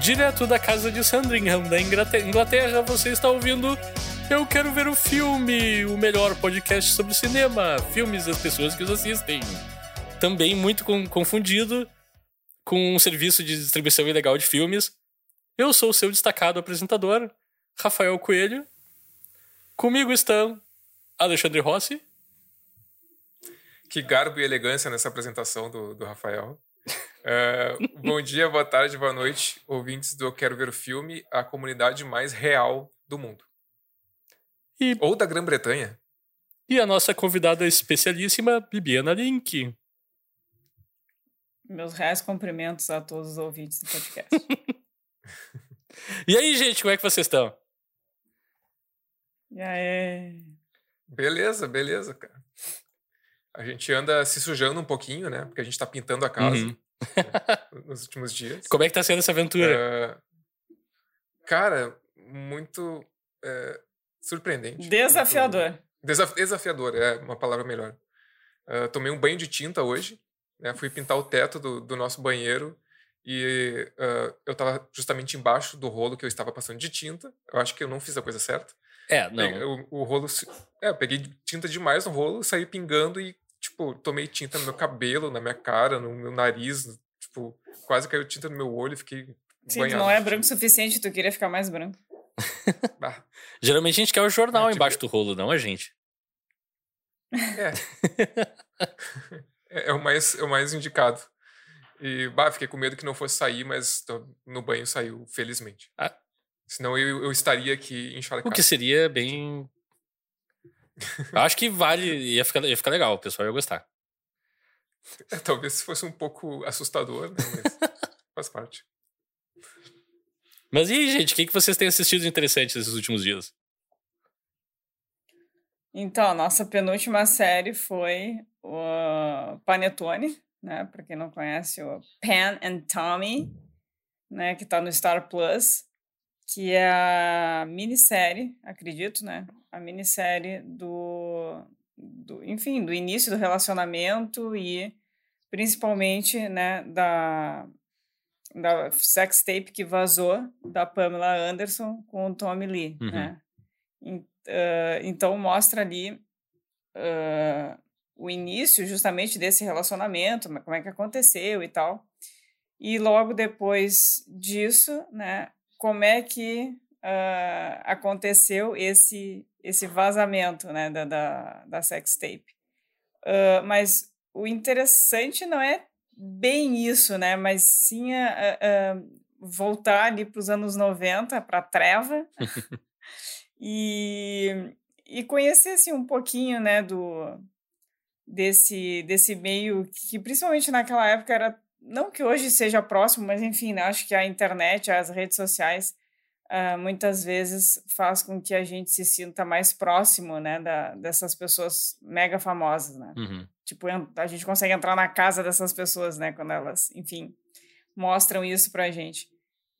Direto da casa de Sandringham, da Inglaterra, você está ouvindo Eu Quero Ver o Filme, o melhor podcast sobre cinema, filmes e as pessoas que os assistem. Também muito confundido com um serviço de distribuição ilegal de filmes. Eu sou o seu destacado apresentador, Rafael Coelho. Comigo estão Alexandre Rossi. Que garbo e elegância nessa apresentação do, do Rafael. Uh, bom dia, boa tarde, boa noite, ouvintes do Eu Quero Ver o Filme, a comunidade mais real do mundo. E... Ou da Grã-Bretanha. E a nossa convidada especialíssima, Bibiana Link. Meus reais cumprimentos a todos os ouvintes do podcast. e aí, gente, como é que vocês estão? E aí? Beleza, beleza, cara. A gente anda se sujando um pouquinho, né? Porque a gente tá pintando a casa uhum. nos últimos dias. Como é que tá sendo essa aventura? Uh, cara, muito uh, surpreendente. Desafiador. Muito, desaf desafiador, é uma palavra melhor. Uh, tomei um banho de tinta hoje. Né? Fui pintar o teto do, do nosso banheiro e uh, eu estava justamente embaixo do rolo que eu estava passando de tinta. Eu acho que eu não fiz a coisa certa. É, não. O, o rolo. É, eu peguei tinta demais no rolo, saí pingando e, tipo, tomei tinta no meu cabelo, na minha cara, no meu nariz. Tipo, quase caiu tinta no meu olho e fiquei. Sim, banhado. não é branco o suficiente, tu queria ficar mais branco. ah. Geralmente a gente quer o jornal é, tipo... embaixo do rolo, não a gente. É. é, é, o mais, é o mais indicado. E, bah, fiquei com medo que não fosse sair, mas no banho saiu, felizmente. Ah, Senão eu, eu estaria aqui encharcado. O que seria bem. Acho que vale, ia ficar, ia ficar legal, o pessoal ia gostar. É, talvez fosse um pouco assustador, né? Mas faz parte. Mas e aí, gente, o que, que vocês têm assistido interessante nesses últimos dias? Então, a nossa penúltima série foi o Panetone, né? Para quem não conhece, o Pan and Tommy, né? Que tá no Star Plus que é a minissérie, acredito, né? A minissérie do, do, enfim, do início do relacionamento e principalmente, né, da, da sex tape que vazou da Pamela Anderson com o Tommy Lee, uhum. né? E, uh, então mostra ali uh, o início justamente desse relacionamento, como é que aconteceu e tal. E logo depois disso, né, como é que uh, aconteceu esse, esse vazamento né, da, da, da sex tape. Uh, mas o interessante não é bem isso, né? Mas sim uh, voltar ali para os anos 90, para a treva, e, e conhecer assim, um pouquinho né, do, desse, desse meio que, principalmente naquela época, era não que hoje seja próximo, mas enfim, né, acho que a internet, as redes sociais, uh, muitas vezes faz com que a gente se sinta mais próximo, né, da, dessas pessoas mega famosas, né? Uhum. Tipo, a gente consegue entrar na casa dessas pessoas, né, quando elas, enfim, mostram isso pra gente.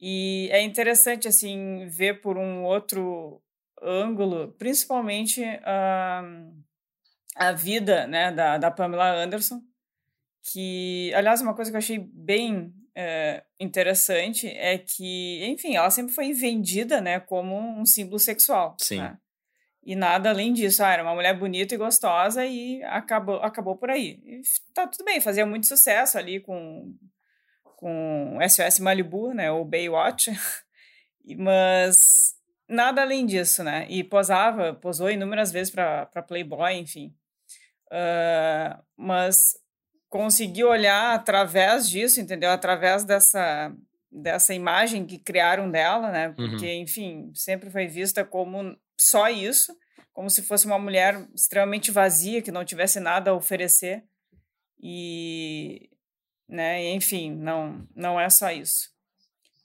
E é interessante, assim, ver por um outro ângulo, principalmente uh, a vida, né, da, da Pamela Anderson, que, aliás, uma coisa que eu achei bem é, interessante é que, enfim, ela sempre foi vendida, né, como um símbolo sexual. Sim. Né? E nada além disso. Ah, era uma mulher bonita e gostosa e acabou, acabou por aí. E tá tudo bem, fazia muito sucesso ali com, com SOS Malibu, né, ou Baywatch. Mas nada além disso, né? E posava, posou inúmeras vezes para Playboy, enfim. Uh, mas conseguir olhar através disso, entendeu? Através dessa dessa imagem que criaram dela, né? Porque, uhum. enfim, sempre foi vista como só isso, como se fosse uma mulher extremamente vazia, que não tivesse nada a oferecer. E, né, enfim, não não é só isso.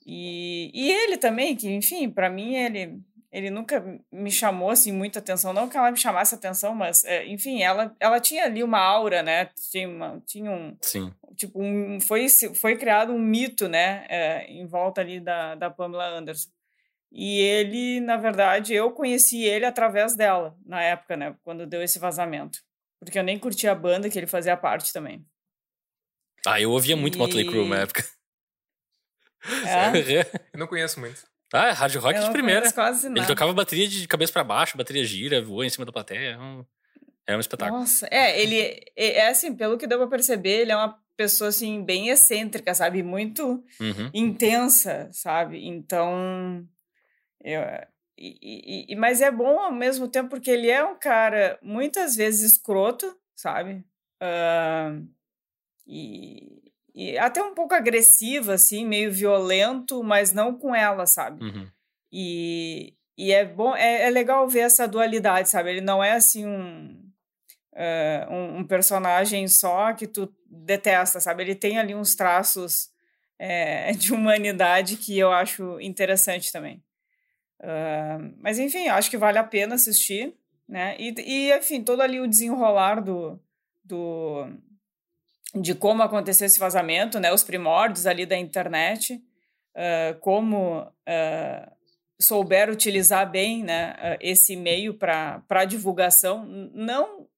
E, e ele também, que, enfim, para mim ele ele nunca me chamou assim muita atenção, não que ela me chamasse atenção, mas é, enfim, ela ela tinha ali uma aura, né? Tinha, uma, tinha um Sim. tipo um foi foi criado um mito, né, é, em volta ali da da Pamela Anderson. E ele, na verdade, eu conheci ele através dela na época, né, quando deu esse vazamento, porque eu nem curtia a banda que ele fazia parte também. Ah, eu ouvia muito e... Motley Crue na época. É. Eu não conheço muito. Ah, é hard rock Eu de primeira. quase Ele nada. tocava bateria de cabeça pra baixo, bateria gira, voa em cima da plateia. É um, é um espetáculo. Nossa, é, ele é é assim, pelo que deu pra perceber, ele é uma pessoa assim bem excêntrica, sabe? Muito Uhum. intensa, sabe? Então, eu, e, e- mas é bom ao mesmo tempo porque ele é um cara muitas vezes escroto, sabe? Ah, e, e até um pouco agressivo, assim, meio violento, mas não com ela, sabe? Uhum. E, e é bom, é, é legal ver essa dualidade, sabe? Ele não é assim um, eh, um, um personagem só que tu detesta, sabe? Ele tem ali uns traços eh, de humanidade que eu acho interessante também. Ah, mas enfim, acho que vale a pena assistir, né? E, e enfim, todo ali o desenrolar do, do de como aconteceu esse vazamento, né? Os primórdios ali da internet, ah, como ah, souber utilizar bem né, esse meio para divulgação. Não,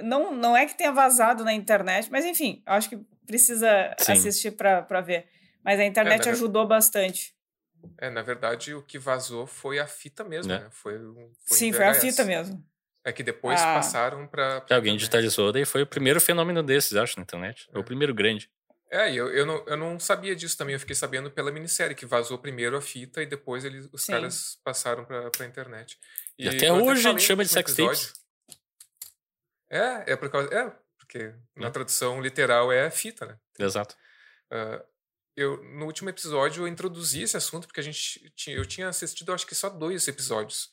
não, não é que tenha vazado na internet, mas enfim, acho que precisa Sim. assistir para ver. Mas a internet ver- ajudou bastante. É, na verdade, o que vazou foi a fita mesmo, Né? né? Foi, foi Sim, foi a fita mesmo. É que depois Ah. passaram pra alguém digitalizou, daí foi o primeiro fenômeno desses, acho, na internet. Foi o É. primeiro grande. É, e eu, eu, não, eu não sabia disso também. Eu fiquei sabendo pela minissérie, que vazou primeiro a fita e depois eles, os Sim. caras passaram pra, pra internet. E até eu hoje a gente chama de sex tapes. episódio. É, é por causa. É, porque na Hum. tradução literal é fita, né? Exato. Ah, eu, no último episódio eu introduzi esse assunto porque a gente tinha, eu tinha assistido acho que só dois episódios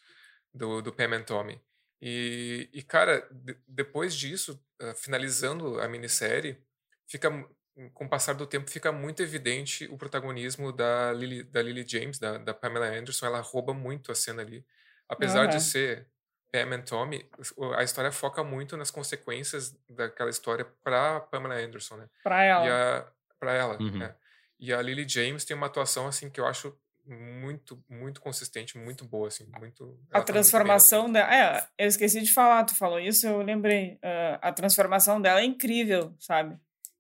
do, do Pam and Tommy. E, e cara, de- depois disso, ah, finalizando a minissérie, fica, mu- com o passar do tempo, fica muito evidente o protagonismo da Lily, da Lily James, da, da Pamela Anderson. Ela rouba muito a cena ali. Apesar Aham. de ser Pam and Tommy, a história foca muito nas consequências daquela história para Pamela Anderson, né? Para ela. A, pra ela, Uhum. né? E a Lily James tem uma atuação, assim, que eu acho muito, muito consistente, muito boa, assim, muito... A ela tá muito assim. transformação dela. É, eu esqueci de falar, tu falou isso, eu lembrei. Ah, a transformação dela é incrível, sabe?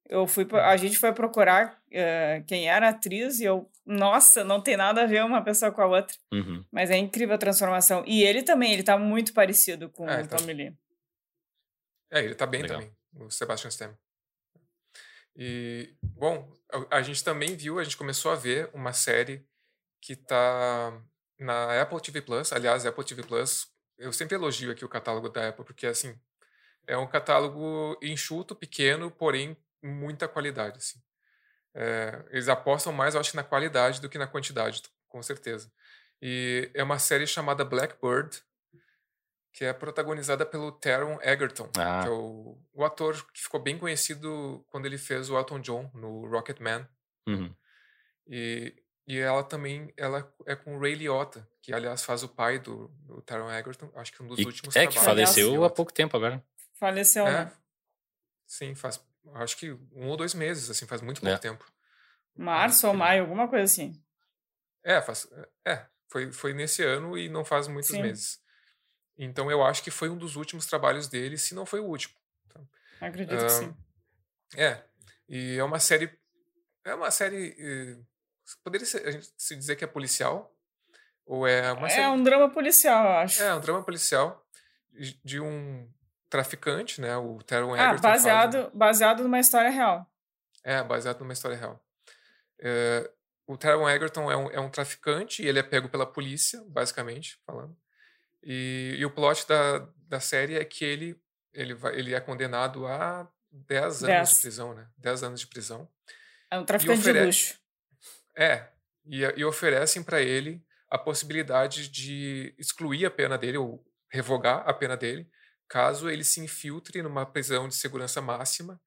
Eu fui, pro- Uhum. a gente foi procurar ah, quem era a atriz e eu, nossa, não tem nada a ver uma pessoa com a outra. Uhum. Mas é incrível a transformação. E ele também, ele tá muito parecido com É, o tá- Tommy Lee. É, ele tá bem Legal. também, o Sebastian Stan. E, bom, a, a gente também viu, a gente começou a ver uma série que tá na Apple TV Plus. Aliás, Apple TV Plus, eu sempre elogio aqui o catálogo da Apple, porque, assim, é um catálogo enxuto, pequeno, porém muita qualidade, assim. É, eles apostam mais, eu acho, na qualidade do que na quantidade, com certeza. E é uma série chamada Blackbird, que é protagonizada pelo Taron Egerton, Ah. que é o, o ator que ficou bem conhecido quando ele fez o Elton John no Rocketman. Uhum. E, e ela também ela é com o Ray Liotta, que aliás faz o pai do, do Taron Egerton, acho que um dos E- últimos é, que trabalhos. faleceu há pouco tempo agora. Faleceu, É, né? sim, faz acho que um ou dois meses, assim, faz muito pouco É. tempo. Março ou ele- maio, alguma coisa assim. É, faz, é foi, foi nesse ano e não faz muitos Sim. meses. Então eu acho que foi um dos últimos trabalhos dele, se não foi o último. Acredito Ah, que sim. É, e é uma série. É uma série. Poderia ser, a gente se dizer que é policial? Ou é uma. É um drama policial, eu acho. É, um drama policial de de um traficante, né? O Taron ah, Egerton. faz um- baseado, baseado numa história real. É, baseado numa história real. É, o Taron Egerton é um, é um traficante e ele é pego pela polícia, basicamente, falando. E, e o plot da, da série é que ele, ele, vai, ele é condenado a 10 anos Dez. de prisão, né? 10 anos de prisão. É um traficante de ofere- luxo. É, e, e oferecem para ele a possibilidade de excluir a pena dele, ou revogar a pena dele, caso ele se infiltre numa prisão de segurança máxima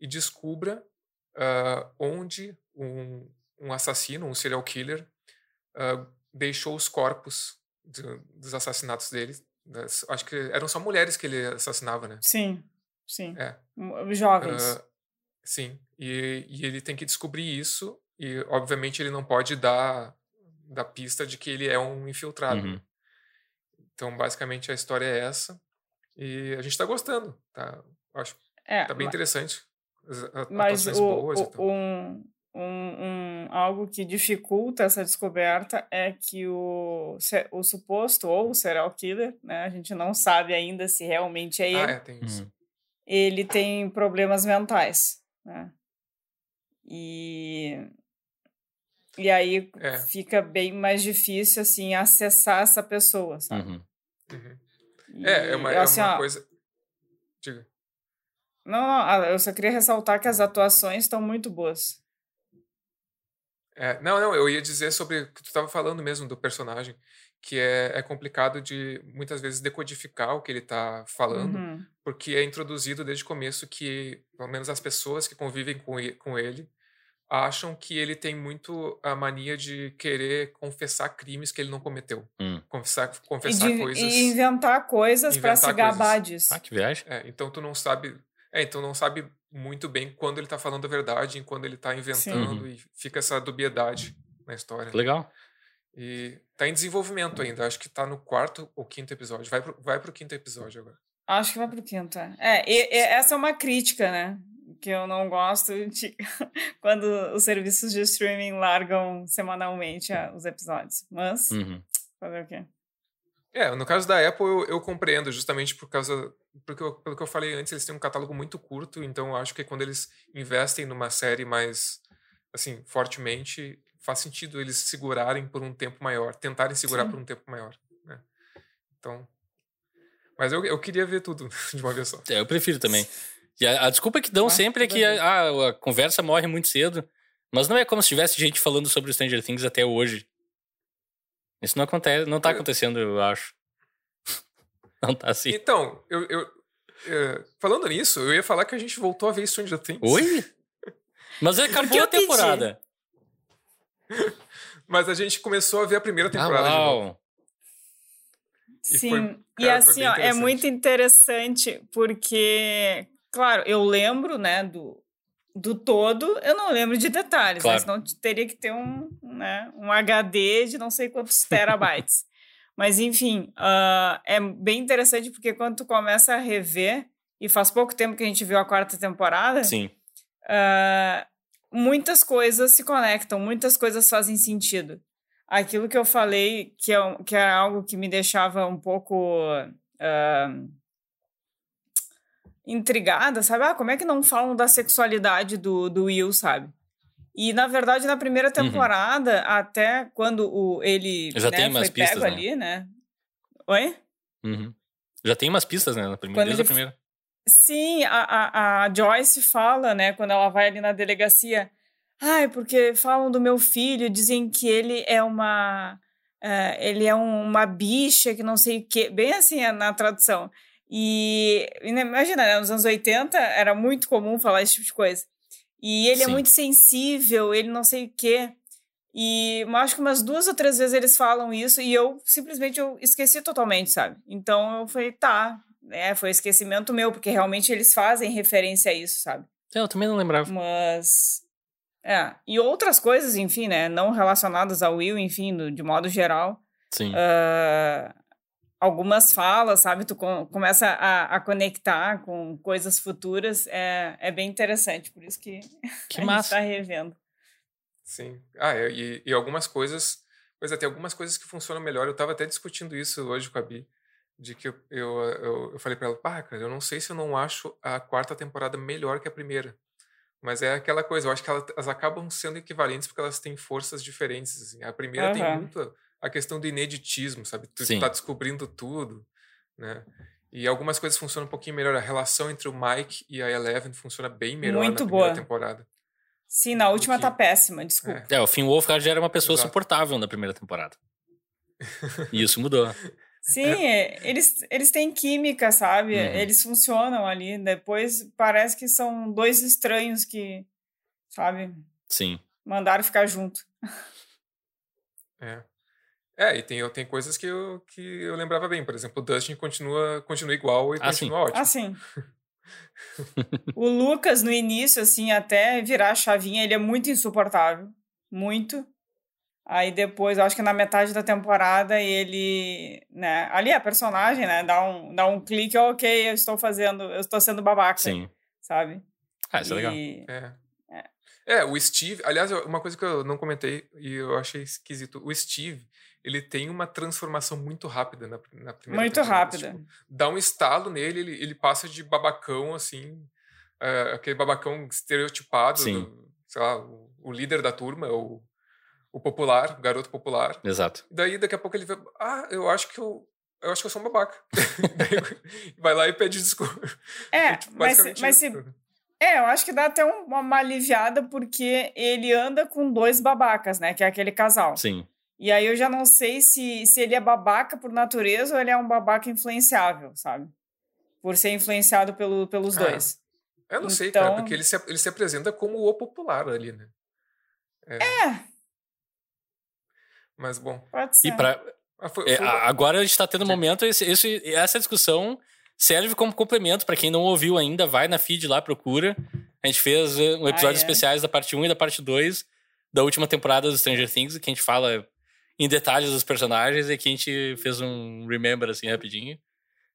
e descubra ah, onde um, um assassino, um serial killer, ah, deixou os corpos de- dos assassinatos dele. Das- acho que eram só mulheres que ele assassinava, né? Sim, sim. É. Jovens. Ah, sim, e, e ele tem que descobrir isso e, obviamente, ele não pode dar da pista de que ele é um infiltrado. Uhum. né? Então, basicamente, a história é essa e a gente tá gostando, tá? Acho é, tá bem ma- interessante. As a- mas o, boas e o- tal. um, um, um, algo que dificulta essa descoberta é que o, o suposto ou o serial killer, né, a gente não sabe ainda se realmente é ele. Ah, é, tem isso. Uhum. Ele tem problemas mentais, né? E e aí É. fica bem mais difícil assim acessar essa pessoa, sabe? Uhum. Uhum. É, é uma, E, é assim, uma ó, coisa. Diga. Não, não, ah, eu só queria ressaltar que as atuações estão muito boas. É, não, não, eu ia dizer sobre o que tu estava falando mesmo do personagem, que é, é complicado de muitas vezes decodificar o que ele está falando, Uhum. porque é introduzido desde o começo que, pelo menos as pessoas que convivem com ele, com ele acham que ele tem muito a mania de querer confessar crimes que ele não cometeu. Hum. Confessar, E, confessar de- coisas. e inventar coisas para Inventar se gabar coisas. disso. Ah, que viagem. É, então tu não sabe. É, então não sabe muito bem quando ele tá falando a verdade e quando ele tá inventando Uhum. e fica essa dubiedade na história. Legal. E tá em desenvolvimento ainda. Acho que tá no quarto ou quinto episódio. Vai pro, vai pro quinto episódio agora. Acho que vai pro quinto. é. É, e- e essa é uma crítica, né? Que eu não gosto de quando os serviços de streaming largam semanalmente ah, os episódios. Mas, Uhum. fazer o quê? É, no caso da Apple eu, eu compreendo, justamente por causa. Porque eu- pelo que eu falei antes, eles têm um catálogo muito curto, então eu acho que quando eles investem numa série mais assim, fortemente, faz sentido eles segurarem por um tempo maior, tentarem segurar Sim. por um tempo maior. Né? Então. Mas eu, eu queria ver tudo de uma vez só. É, eu prefiro também. E a, a desculpa que dão Ah, sempre é que a, a- a conversa morre muito cedo. Mas não é como se tivesse gente falando sobre Stranger Things até hoje. Isso não acontece, não tá acontecendo, eu acho. Não tá assim. Então, eu, eu- é, falando nisso, eu ia falar que a gente voltou a ver Stranger Things. Oi? Mas acabou eu a temporada. Mas a gente começou a ver a primeira Ah, temporada de novo. uau. E Sim, foi- e cara, foi assim, ó, é muito interessante porque, claro, eu lembro, né, do, do todo, eu não lembro de detalhes, Claro. senão teria que ter um, né, um HD de não sei quantos terabytes. Mas, enfim, ah, é bem interessante porque quando tu começa a rever, e faz pouco tempo que a gente viu a quarta temporada, Sim. ah, muitas coisas se conectam, muitas coisas fazem sentido. Aquilo que eu falei, que é, que é algo que me deixava um pouco ah, intrigada, sabe? Ah, como é que não falam da sexualidade do, do Will, sabe? E, na verdade, na primeira temporada, até quando o, ele Já né, tem umas foi pistas, pego né? ali, né? Oi? Uhum. Já tem umas pistas, né? Na primeira, Quando desde a ele- primeira. Sim, a, a, a Joyce fala, né, quando ela vai ali na delegacia, ai, porque falam do meu filho, dizem que ele é uma, eh, ele é um- uma bicha, que não sei o quê, bem assim é na tradução. E, né, imagina, né, nos anos 80 era muito comum falar esse tipo de coisa. E ele é Sim. muito sensível, ele não sei o quê. E acho que umas duas ou três vezes eles falam isso e eu simplesmente eu esqueci totalmente, sabe? Então eu falei, tá, é, foi esquecimento meu, porque realmente eles fazem referência a isso, sabe? É, eu também não lembrava. Mas. É. E outras coisas, enfim, né? Não relacionadas ao Will, enfim, do- de modo geral. Sim. ah, algumas falas, sabe? Tu com- começa a, a conectar com coisas futuras. É, é bem interessante, por isso que que a gente massa. tá revendo. Sim. Ah, e, e algumas coisas. Pois é, tem algumas coisas que funcionam melhor. Eu tava até discutindo isso hoje com a Bi. De que eu, eu, eu, eu falei pra ela, pá, cara, eu não sei se eu não acho a quarta temporada melhor que a primeira. Mas é aquela coisa, eu acho que elas, elas acabam sendo equivalentes porque elas têm forças diferentes. assim. A primeira tem Aham. muito a, questão do ineditismo, sabe? Tu Sim. tá descobrindo tudo, né? E algumas coisas funcionam um pouquinho melhor. A relação entre o Mike e a Eleven funciona bem melhor Muito na primeira boa. temporada. Sim, na última que- tá péssima, desculpa. É. É, o Finn Wolfhard já era uma pessoa Exato. suportável na primeira temporada. E isso mudou. Sim, é, eles, eles têm química, sabe? Uhum. Eles funcionam ali. Depois parece que são dois estranhos que, sabe, Sim. mandaram ficar junto. É. É, e tem, tem coisas que eu, que eu lembrava bem. Por exemplo, o Dustin continua, continua igual e Ah, sim. continua ótimo. Assim. o Lucas, no início, assim, até virar a chavinha, ele é muito insuportável. Muito. Aí depois, eu acho que na metade da temporada, ele, né, ali a personagem, né, dá um, dá um clique, ok, eu estou fazendo, eu estou sendo babaca, Sim. sabe? Ah, isso é legal. E- É. É, o Steve. Aliás, uma coisa que eu não comentei e eu achei esquisito. O Steve, ele tem uma transformação muito rápida na, na primeira Muito temporada. rápida. Tipo, dá um estalo nele, ele, ele passa de babacão, assim. é, aquele babacão estereotipado, Sim. do, sei lá, o, o líder da turma, o, o popular, o garoto popular. Exato. Daí, daqui a pouco ele vê, ah, eu acho que eu. Eu acho que eu sou um babaca. Vai lá e pede desculpa. É, tipo, mas, se- basicamente mas se. É, eu acho que dá até um- uma aliviada porque ele anda com dois babacas, né? Que é aquele casal. Sim. E aí eu já não sei se, se ele é babaca por natureza ou ele é um babaca influenciável, sabe? Por ser influenciado pelo, pelos Ah, dois. Eu não sei, cara, Então- porque ele se, ele se apresenta como o popular ali, né? É, Mas bom. pode ser. E pra, Ah, foi- É, agora a gente está tendo um momento, esse, esse- essa discussão serve como complemento para quem não ouviu ainda, vai na feed lá, procura. A gente fez eh, um episódio Ah, é? especiais da parte 1 e da parte 2 da última temporada do Stranger Things, que a gente fala em detalhes dos personagens e aqui a gente fez um remember assim rapidinho.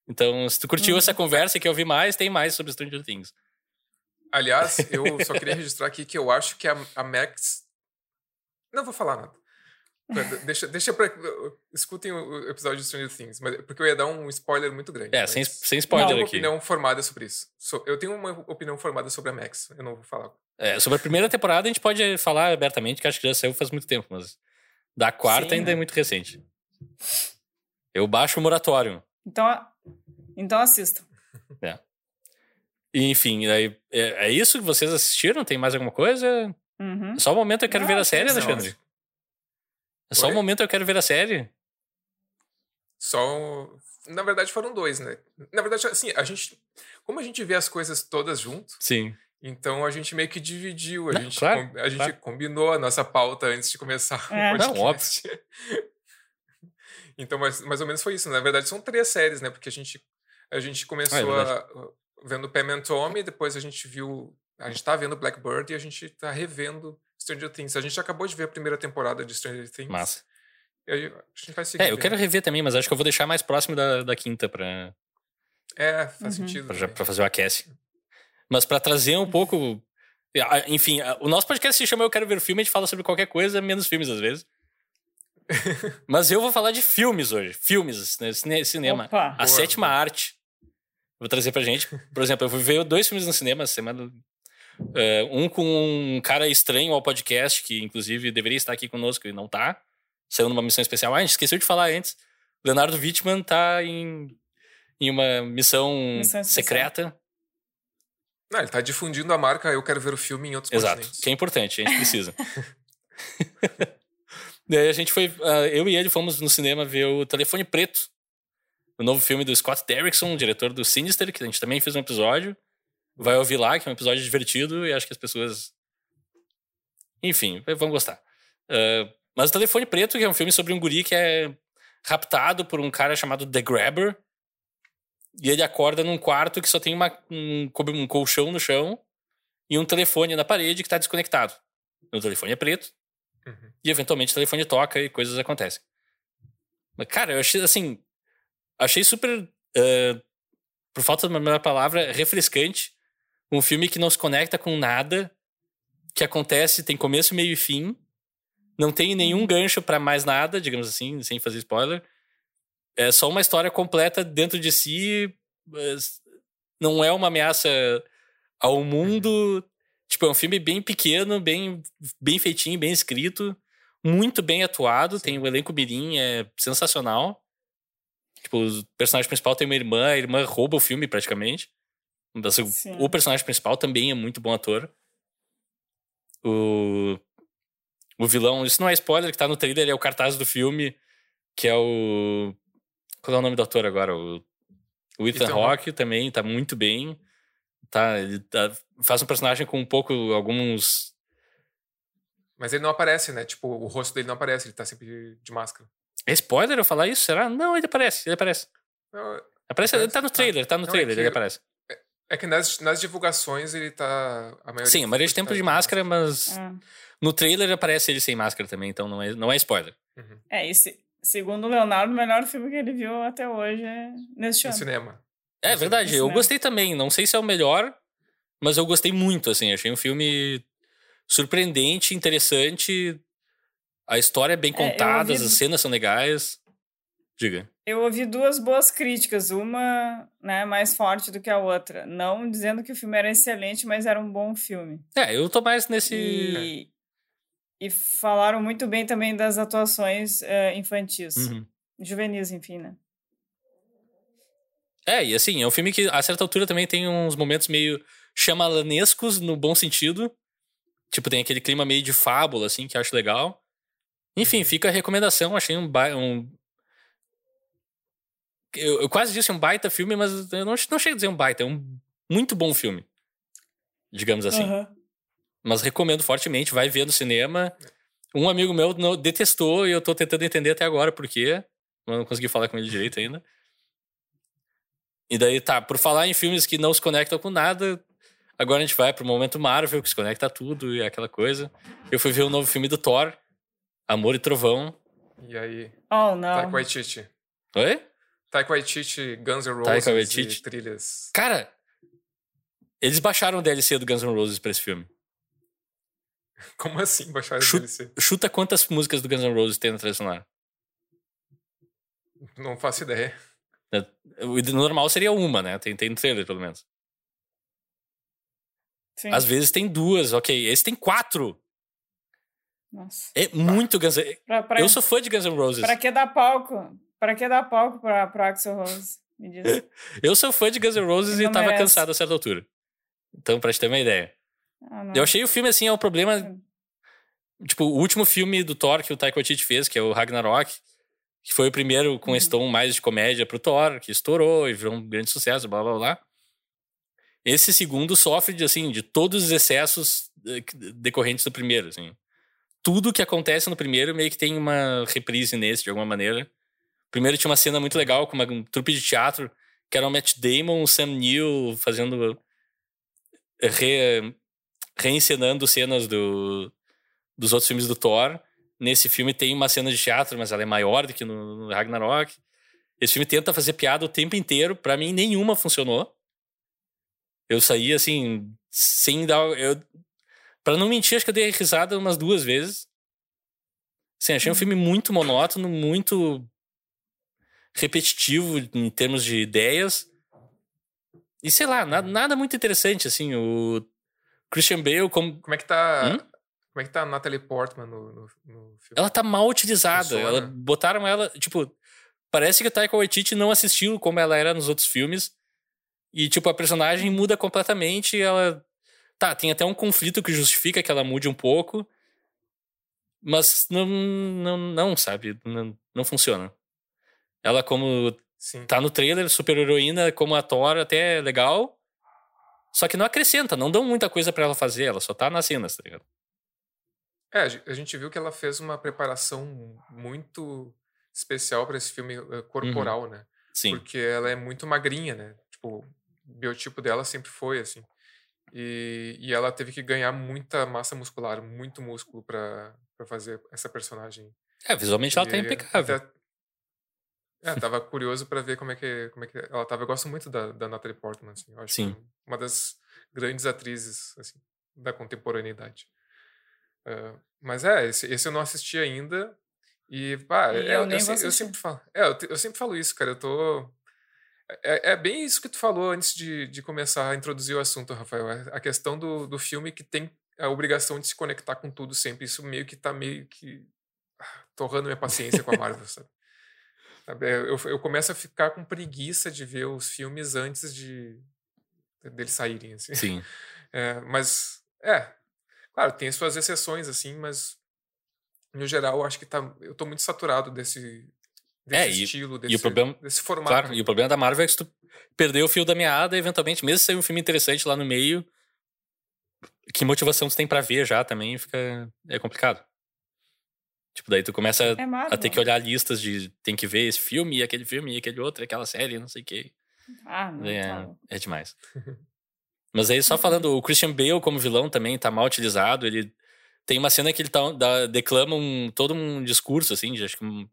Então, se tu curtiu Uhum. essa conversa e quer ouvir mais, tem mais sobre Stranger Things. Aliás, eu só queria registrar aqui que eu acho que a, a Max. Não vou falar nada. Deixa, deixa pra. Escutem o episódio de Stranger Things, mas, porque eu ia dar um spoiler muito grande. É, sem, sem Eu spoiler tenho uma aqui. opinião formada sobre isso. So- eu tenho uma opinião formada sobre a Max. Eu não vou falar. É, sobre a primeira temporada a gente pode falar abertamente, que acho que já saiu faz muito tempo, mas da quarta Sim, ainda né? é muito recente. Eu baixo o moratório. Então, então assistam. E, Enfim, aí, é, é isso que vocês assistiram? Tem mais alguma coisa? Uhum. É só o momento eu quero Não, ver a série. Alexandre. É só o momento eu quero ver a série. Só. Na verdade, foram dois, né? Na verdade, assim, a gente. Como a gente vê as coisas todas junto, Sim. Então a gente meio que dividiu. A, Não, gente, claro, com- a gente claro. combinou a nossa pauta antes de começar É. o Não, podcast. então, mais, mais ou menos foi isso. Na verdade, são três séries, né? Porque a gente, a gente começou É a, vendo Pam and Tommy, depois a gente viu. A gente tá vendo Blackbird e a gente tá revendo Stranger Things. A gente acabou de ver a primeira temporada de Stranger Things. Massa. E aí, a gente vai seguir. É, eu quero rever também, mas acho que eu vou deixar mais próximo da, da quinta pra, É, faz Uhum. sentido. pra, pra fazer o aquece. Mas pra trazer um pouco. Enfim, o nosso podcast se chama Eu Quero Ver o Filme, a gente fala sobre qualquer coisa, menos filmes às vezes. Mas eu vou falar de filmes hoje. Filmes, né? cine- cinema. Opa. A Boa, sétima arte. Vou trazer pra gente. Por exemplo, eu fui ver dois filmes no cinema essa semana. É, um com um cara estranho ao podcast, que inclusive deveria estar aqui conosco e não tá. Saiu numa missão especial. Ah, a gente esqueceu de falar antes. Leonardo Wittmann tá em, em uma missão, Missão especial. secreta. Não, ele tá difundindo a marca Eu Quero Ver o Filme em outros Exato. continentes. Que é importante, a gente precisa. Daí a gente foi. ah, eu e ele fomos no cinema ver o Telefone Preto. O novo filme do Scott Derrickson, diretor do Sinister, que a gente também fez um episódio. Vai ouvir lá, que é um episódio divertido e acho que as pessoas. Enfim, vão gostar. Ah, mas o Telefone Preto, que é um filme sobre um guri que é raptado por um cara chamado The Grabber. E ele acorda num quarto que só tem uma, um, um colchão no chão e um telefone na parede que está desconectado. O telefone é preto Uhum. e eventualmente o telefone toca e coisas acontecem. Mas, cara, eu achei assim. Achei super. eh, por falta de uma melhor palavra, refrescante. Um filme que não se conecta com nada, que acontece, tem começo, meio e fim. Não tem nenhum gancho pra mais nada, digamos assim, sem fazer spoiler. É só uma história completa dentro de si. Não é uma ameaça ao mundo. Tipo, é um filme bem pequeno, bem, bem feitinho, bem escrito, muito bem atuado. Tem o elenco mirim, é sensacional. Tipo, o personagem principal tem uma irmã, a irmã rouba o filme praticamente. Sim. o personagem principal também é muito bom ator. O, o vilão, isso não é spoiler, que tá no trailer, é o cartaz do filme, que é o. Qual é o nome do ator agora? O, o Ethan, Ethan Hawke também tá muito bem. Tá, ele tá- faz um personagem com um pouco, alguns. Mas ele não aparece, né? Tipo, o rosto dele não aparece, ele tá sempre de máscara. É spoiler eu falar isso? Será? Não, ele aparece, ele aparece. Não, Aparece, ele tá no trailer, tá no não, é trailer, que- ele aparece. É que nas, nas divulgações ele tá. A maioria Sim, a maioria de tempo tá de máscara, mas É. no trailer aparece ele sem máscara também, então não é, não é spoiler. Uhum. É, e se- segundo o Leonardo, o melhor filme que ele viu até hoje é neste No ano. cinema. É Sim, verdade, eu gostei também. Não sei se é o melhor, mas eu gostei muito, assim. Achei um filme surpreendente, interessante. A história é bem É, contada, ouvi- as cenas são legais. Diga. Eu ouvi duas boas críticas, uma né, mais forte do que a outra. Não dizendo que o filme era excelente, mas era um bom filme. É, eu tô mais nesse. E, e falaram muito bem também das atuações eh, infantis. Uhum. Juvenis, enfim, né? É, e assim, é um filme que a certa altura também tem uns momentos meio chamalanescos no bom sentido. Tipo, tem aquele clima meio de fábula, assim, que eu acho legal. Enfim, fica a recomendação. Achei um. ba- um... Eu, eu quase disse um baita filme, mas eu não, não chego a dizer um baita. É um muito bom filme. Digamos assim. Aham. Mas recomendo fortemente, vai ver no cinema. Um amigo meu não- detestou e eu tô tentando entender até agora por quê. Eu não consegui falar com ele direito ainda. E daí, tá, por falar em filmes que não se conectam com nada, agora a gente vai pro momento Marvel, que se conecta a tudo e é aquela coisa. Eu fui ver o novo filme do Thor, Amor e Trovão. E aí, Oh, não. Taika Waititi. Oi? Taika Waititi, Guns N' Taika Roses Waititi. e trilhas. Cara, eles baixaram o DLC do Guns N' Roses pra esse filme. Como assim baixar esse Chu- DLC? Chuta quantas músicas do Guns N' Roses tem na trilha sonora. Não faço ideia. O normal seria uma, né? Tem, tem no trailer, pelo menos. Sim. Às vezes tem duas, ok. Esse tem quatro. Nossa. É muito Guns N' Eu sou fã de Guns N' Roses. pra que dar palco? Pra que dar palco pra, pra Axel Rose? Me diz. Eu sou fã de Guns N' Roses e não tava merece. cansado a certa altura. Então, pra te ter uma ideia. Ah. Eu achei o filme, assim, é o problema... Sim. Tipo, o último filme do Thor que o Taika Waititi fez, que é o Ragnarok, que foi o primeiro com esse Uhum. tom mais de comédia pro Thor, que estourou e virou um grande sucesso, blá, blá, blá. Esse segundo sofre, de, assim, de todos os excessos eh, decorrentes do primeiro, assim. Tudo que acontece no primeiro meio que tem uma reprise nesse, de alguma maneira. Primeiro tinha uma cena muito legal com uma um trupe de teatro, que era o Matt Damon, o Sam Neill fazendo... Re, reencenando cenas do, dos outros filmes do Thor. Nesse filme tem uma cena de teatro, mas ela é maior do que no, no Ragnarok. Esse filme tenta fazer piada o tempo inteiro. Pra mim, nenhuma funcionou. Eu saí assim, sem dar. Eu, pra não mentir, acho que eu dei risada umas duas vezes. Sim, achei um filme muito monótono, muito repetitivo em termos de ideias. E sei lá, nada, nada muito interessante, assim. O Christian Bale, como. Como é que tá. Hum? Como é que tá a Natalie Portman no, no, no filme? Ela tá mal utilizada. Ela botaram ela, tipo, parece que o Taika Waititi não assistiu como ela era nos outros filmes. E tipo, a personagem muda completamente, ela tá, tem até um conflito que justifica que ela mude um pouco. Mas não não, não sabe, não, não funciona. Ela como Sim. tá no trailer, super heroína como a Thor, até é legal. Só que não acrescenta, não dão muita coisa pra ela fazer, ela só tá nas cenas, tá ligado? É, a ge- a gente viu que ela fez uma preparação muito especial pra esse filme eh, corporal, né? Sim. Porque ela é muito magrinha, né? Tipo, o biotipo dela sempre foi assim. E, e ela teve que ganhar muita massa muscular, muito músculo pra pra fazer essa personagem. É, visualmente ela tá E impecável. até- É, tava curioso pra ver como é que como é que ela tava. Eu gosto muito da, da Natalie Portman, assim. Eu acho Sim. que uma das grandes atrizes assim, da contemporaneidade. Ah, mas é, esse, esse eu não assisti ainda. E, pá, E é, eu se- eu assistir. sempre falo. É, eu, te- eu sempre falo isso, cara. Eu tô. É, é bem isso que tu falou antes de, de começar a introduzir o assunto, Rafael. É A questão do, do filme que tem a obrigação de se conectar com tudo sempre. Isso meio que tá meio que ah, torrando minha paciência com a Marvel, sabe? É, Eu, eu começo a ficar com preguiça de ver os filmes antes de deles saírem, assim. Sim. É, mas, é, claro, tem as suas exceções, assim, mas no geral acho que tá, eu tô muito saturado desse, desse É, e- estilo, e o desse, problema- desse formato. Claro, e o problema da Marvel é que se tu perdeu o fio da meada, eventualmente, mesmo se sair um filme interessante lá no meio, que motivação tu tem pra ver já também fica. É complicado. Tipo, daí tu começa É a ter que olhar listas de tem que ver esse filme, e aquele filme, e aquele outro, e aquela série, não sei o quê. Ah, não, É, tá é demais. Mas aí, só falando, o Christian Bale como vilão também tá mal utilizado. Ele tem uma cena que ele tá, dá- declama um, todo um discurso, assim, de acho que um-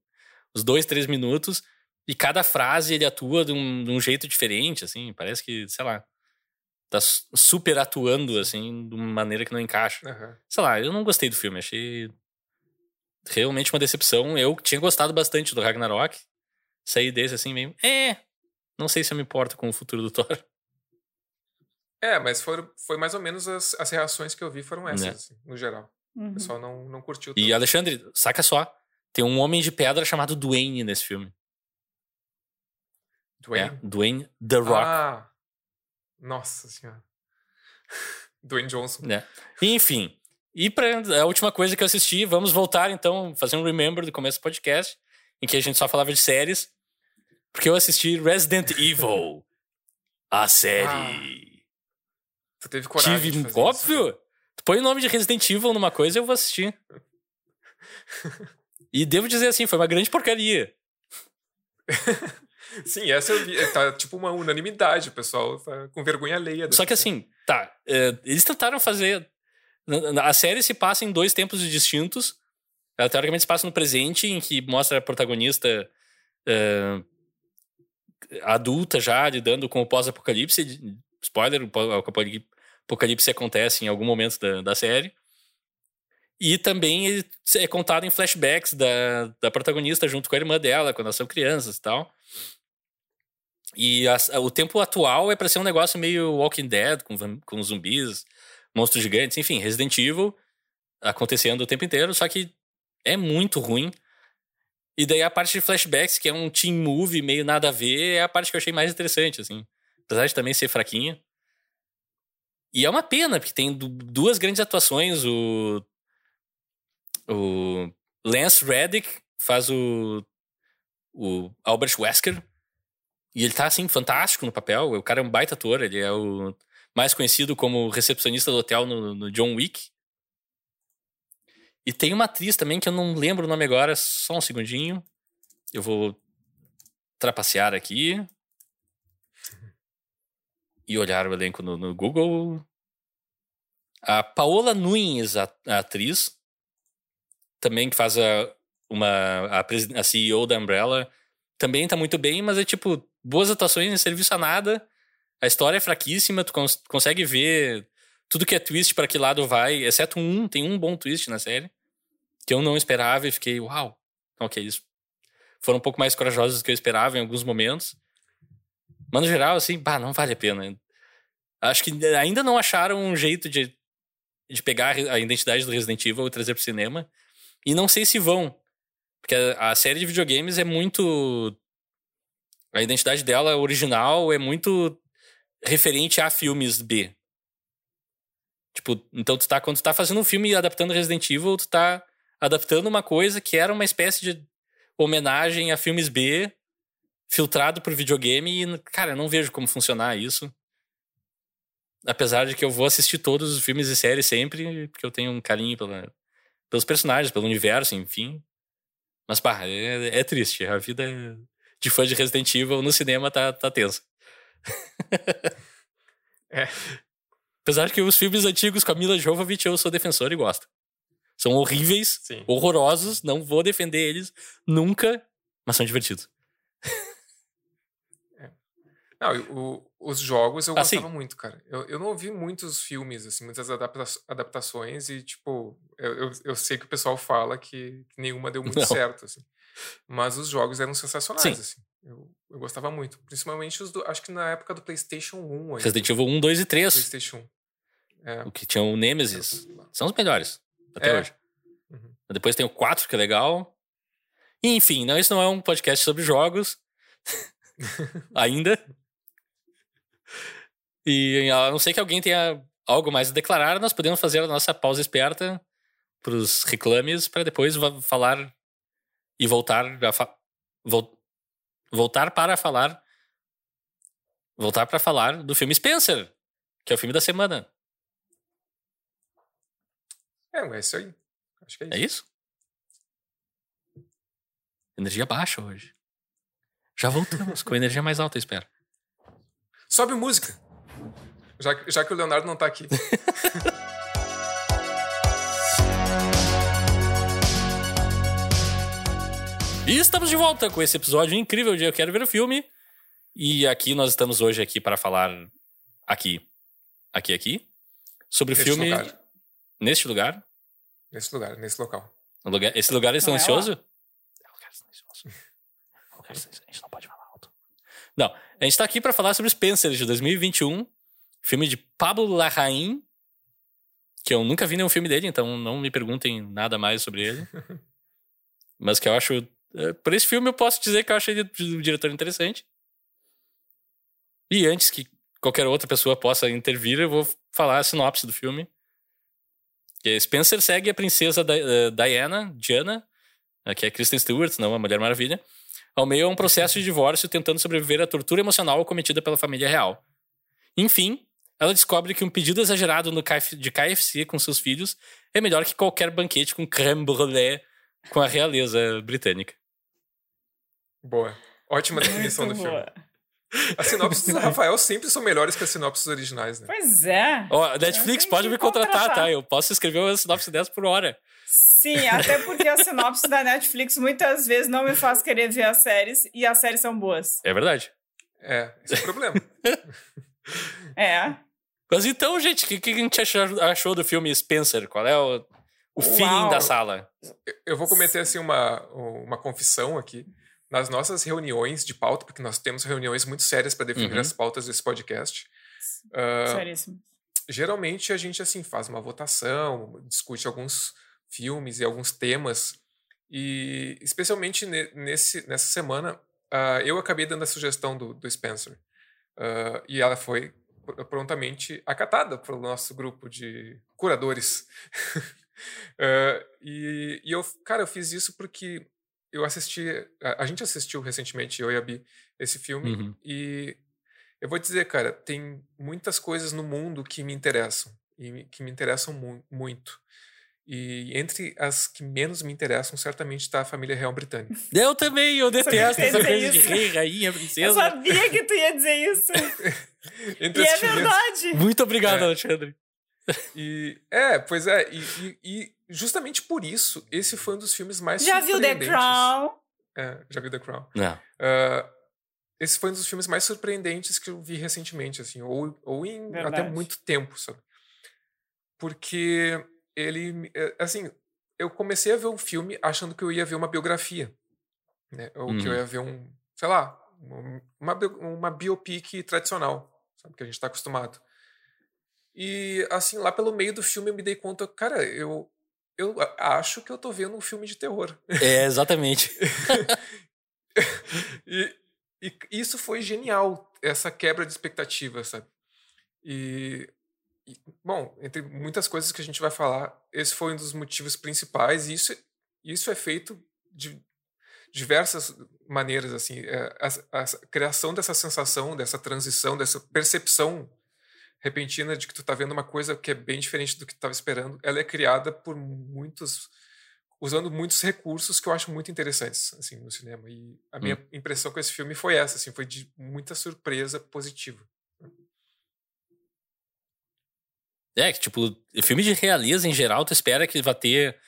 uns dois, três minutos, e cada frase ele atua de um, de um jeito diferente, assim. Parece que, sei lá. tá super atuando, assim, de uma maneira que não encaixa. Uhum. Sei lá, eu não gostei do filme, achei realmente uma decepção. Eu tinha gostado bastante do Ragnarok. Saí desse assim meio. É. Não sei se eu me importo com o futuro do Thor. É, mas foi, foi mais ou menos as, as reações que eu vi foram essas, Né. assim, no geral. Uhum. O pessoal não, não curtiu E tanto. Alexandre, saca só. Tem um homem de pedra chamado Dwayne nesse filme. Dwayne? É, Dwayne The Rock. Ah! Nossa senhora. Dwayne Johnson. né? Enfim. E pra a última coisa que eu assisti, vamos voltar então, fazer um remember do começo do podcast, em que a gente só falava de séries. Porque eu assisti Resident Evil. A série. Tu teve coragem de Tive, fazer óbvio. Tu põe o nome de Resident Evil numa coisa, eu vou assistir. e devo dizer assim, foi uma grande porcaria. isso. Sim, essa eu vi. Tá tipo uma unanimidade, o pessoal tá com vergonha alheia. Só que assim, tá. é, eles tentaram fazer. A série se passa em dois tempos distintos. Ela teoricamente se passa no presente, em que mostra a protagonista é, adulta já, lidando com o pós-apocalipse. Spoiler, o apocalipse acontece em algum momento da, da série. E também é contado em flashbacks da, da protagonista junto com a irmã dela, quando elas são crianças e tal. E as- o tempo atual é pra ser um negócio meio Walking Dead, com, com zumbis, monstros gigantes, enfim, Resident Evil acontecendo o tempo inteiro, só que é muito ruim. E daí a parte de flashbacks, que é um teen movie meio nada a ver, é a parte que eu achei mais interessante, assim. Apesar de também ser fraquinha. E é uma pena, porque tem du- duas grandes atuações. O, o Lance Reddick faz o, o Albert Wesker. E ele tá, assim, fantástico no papel. O cara é um baita ator. Ele é o mais conhecido como recepcionista do hotel no, no John Wick. E tem uma atriz também que eu não lembro o nome agora. Só um segundinho. Eu vou trapacear aqui. E olhar o elenco no, no Google. A Paola Nunes, a, a atriz. Também que faz a, uma, a, a CEO da Umbrella. Também tá muito bem, mas é tipo, boas atuações em serviço a nada. A história é fraquíssima, tu cons- consegue ver tudo que é twist para que lado vai, exceto um, tem um bom twist na série, que eu não esperava e fiquei, uau, ok, eles foram um pouco mais corajosos do que eu esperava em alguns momentos. Mas no geral, assim, bah, não vale a pena. Acho que ainda não acharam um jeito de, de pegar a identidade do Resident Evil e trazer pro cinema. E não sei se vão. Porque a, a série de videogames é muito. A identidade dela original é muito referente a filmes B. Tipo, então tu tá, quando tu tá fazendo um filme adaptando Resident Evil, tu tá adaptando uma coisa que era uma espécie de homenagem a filmes B filtrado por videogame e, cara, eu não vejo como funcionar isso. Apesar de que eu vou assistir todos os filmes e séries sempre, porque eu tenho um carinho pela, pelos personagens, pelo universo, enfim. Mas, pá, é, é triste. A vida de fã de Resident Evil no cinema tá, tá tensa. É. Apesar que os filmes antigos com a Mila Jovovich eu sou defensor e gosto. São horríveis, Sim. horrorosos, não vou defender eles nunca, mas são divertidos. Não, e o- os jogos eu Ah, sim. gostava muito, cara. Eu, eu não ouvi muitos filmes, assim, muitas adapta- adaptações e, tipo, eu, eu, eu sei que o pessoal fala que, que nenhuma deu muito Não. certo, assim. Mas os jogos eram sensacionais, Sim. assim. Eu, eu gostava muito. Principalmente os do, acho que na época do PlayStation 1 ainda. Resident Evil 1, 2 e 3, PlayStation 1. É. o que tinha o Nemesis, são os melhores até É. hoje. Uhum. Depois tem o 4, que é legal. E, enfim, não, isso não é um podcast sobre jogos. Ainda. E a não ser que alguém tenha algo mais a declarar, nós podemos fazer a nossa pausa esperta para os reclames para depois falar e voltar a fa vol- voltar para falar voltar para falar do filme Spencer, que é o filme da semana. É, é isso aí. Acho que é isso. É isso? Energia baixa hoje. Já voltamos com energia mais alta, eu espero. Sobe música. Já, que- já que o Leonardo não tá aqui. E estamos de volta com esse episódio incrível de Eu Quero Ver o Filme. E aqui nós estamos hoje aqui para falar aqui aqui aqui, sobre o Neste filme lugar. neste lugar. Nesse lugar, nesse local. O lugar- Esse lugar é é silencioso? É um lugar silencioso. É um lugar silencioso. A gente não pode falar alto. Não, a gente tá aqui pra falar sobre Spencer de 2021, filme de Pablo Larraín, que eu nunca vi nenhum filme dele, então não me perguntem nada mais sobre ele. Mas que eu acho. Eh, Por esse filme eu posso dizer que eu achei um diretor interessante. E antes que qualquer outra pessoa possa intervir, eu vou falar a sinopse do filme. Que Spencer segue a princesa eh, Diana, Diana, que é Kristen Stewart, não a Mulher Maravilha, ao meio a um processo de divórcio tentando sobreviver à tortura emocional cometida pela família real. Enfim, ela descobre que um pedido exagerado de KFC com seus filhos é melhor que qualquer banquete com creme brulee com a realeza britânica. Boa. Ótima definição Muito do filme. boa. As sinopses do Rafael sempre são melhores que as sinopses originais, né? Pois é. Ó, a Netflix pode me contratar, contratar. tá? Eu posso escrever uma sinopse dessa por hora. Sim, até porque a sinopse da Netflix muitas vezes não me faz querer ver as séries e as séries são boas. É verdade. É, esse é o problema. É. Mas então, gente, o que, que a gente achou, achou do filme Spencer? Qual é o, o feeling da sala? Eu vou cometer assim uma, uma confissão aqui. Nas nossas reuniões de pauta, porque nós temos reuniões muito sérias para definir Uhum. as pautas desse podcast. ah, Seríssimo. geralmente a gente assim faz uma votação, discute alguns filmes e alguns temas e especialmente ne- nesse nessa semana ah, eu acabei dando a sugestão do, do Spencer Ah, e ela foi pr- prontamente acatada pelo nosso grupo de curadores Ah, e, e eu cara eu fiz isso porque eu assisti a, a gente assistiu recentemente eu e a Bi esse filme Uhum. e eu vou dizer, cara, tem muitas coisas no mundo que me interessam e que me interessam mu- muito. E entre as que menos me interessam, certamente está a família real britânica. Eu também, eu detesto essa coisa de rei, rainha, Eu princesa. sabia que tu ia dizer isso. Entre e as é que menos- verdade. Muito obrigado, É. Alexandre. E, é, pois é. E, e- e justamente por isso, esse foi um dos filmes mais Já viu The surpreendentes. Crown? É, já viu The Crown. Não. Ah, esse foi um dos filmes mais surpreendentes que eu vi recentemente, assim, ou, ou em até Verdade. muito tempo, sabe? Porque ele, é, assim, eu comecei a ver um filme achando que eu ia ver uma biografia, né? Ou que eu Uhum. ia ver um, sei lá, um- uma, uma biopic tradicional, sabe? Que a gente tá acostumado. E, assim, lá pelo meio do filme eu me dei conta, cara, eu, eu a- acho que eu tô vendo um filme de terror. É, exatamente. e, e isso foi genial, essa quebra de expectativa, sabe? E, e, bom, entre muitas coisas que a gente vai falar, esse foi um dos motivos principais, e isso, isso é feito de diversas maneiras, assim, é, a, a criação dessa sensação, dessa transição, dessa percepção repentina de que tu tá vendo uma coisa que é bem diferente do que tu estava esperando, ela é criada por muitos usando muitos recursos que eu acho muito interessantes assim no cinema e a minha impressão com esse filme foi essa assim foi de muita surpresa positiva É, que tipo, filme de realeza em geral, tu espera que vai ter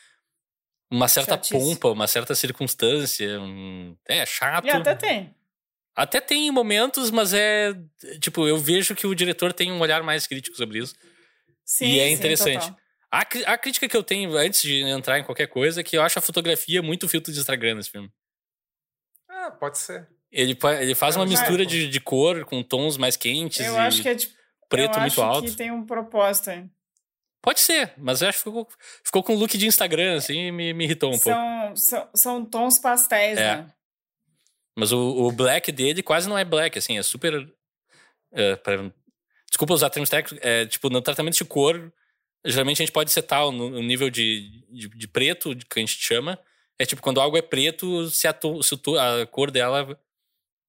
uma certa Chatice. pompa, uma certa circunstância. Um... É chato. E até tem. Até tem momentos, mas é. Tipo, eu vejo que o diretor tem um olhar mais crítico sobre isso. Sim, E é sim, interessante. total. A, a crítica que eu tenho antes de entrar em qualquer coisa é que eu acho a fotografia muito filtro de Instagram nesse filme. ah pode ser Ele, ele faz uma Eu já- mistura de, de cor com tons mais quentes Eu e acho que é tipo. preto eu muito acho alto. que tem um propósito aí. Pode ser, mas eu acho que ficou, ficou com look de Instagram, assim, e me, me irritou um pouco. São, são, são tons pastéis, É. né? Mas o, o black dele quase não é black, assim, é super. é, pra- desculpa usar termos técnicos, é, tipo, no tratamento de cor, geralmente a gente pode setar o, no- o nível de, de, de preto, de- que a gente chama. É tipo, quando algo é preto, se a, se a cor dela.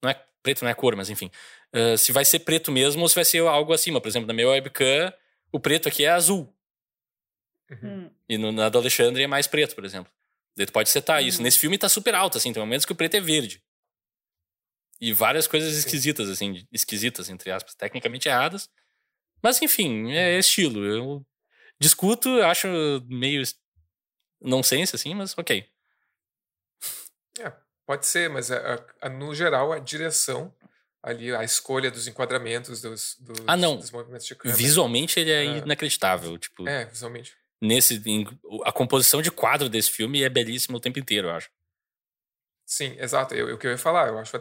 Não é preto, não é cor, mas enfim. é, se vai ser preto mesmo ou se vai ser algo acima. Por exemplo, na minha webcam, o preto aqui é azul. Hum. E no, na do Alexandre é mais preto, por exemplo. Daí tu pode setar isso. Uhum. Nesse filme tá super alto, assim, tem momentos que o preto é verde. E várias coisas esquisitas, assim, esquisitas, entre aspas, tecnicamente erradas. Mas enfim, é estilo. Eu discuto, acho meio nonsense, assim, mas ok. é, pode ser mas a- a- no geral a direção ali a escolha dos enquadramentos dos, dos, ah, não. dos movimentos de câmera. Visualmente ele é Ah. inacreditável. Tipo, É, visualmente. nesse, em- a composição de quadro desse filme é belíssima o tempo inteiro, eu acho. Sim, exato. Eu, o que eu ia falar, eu acho.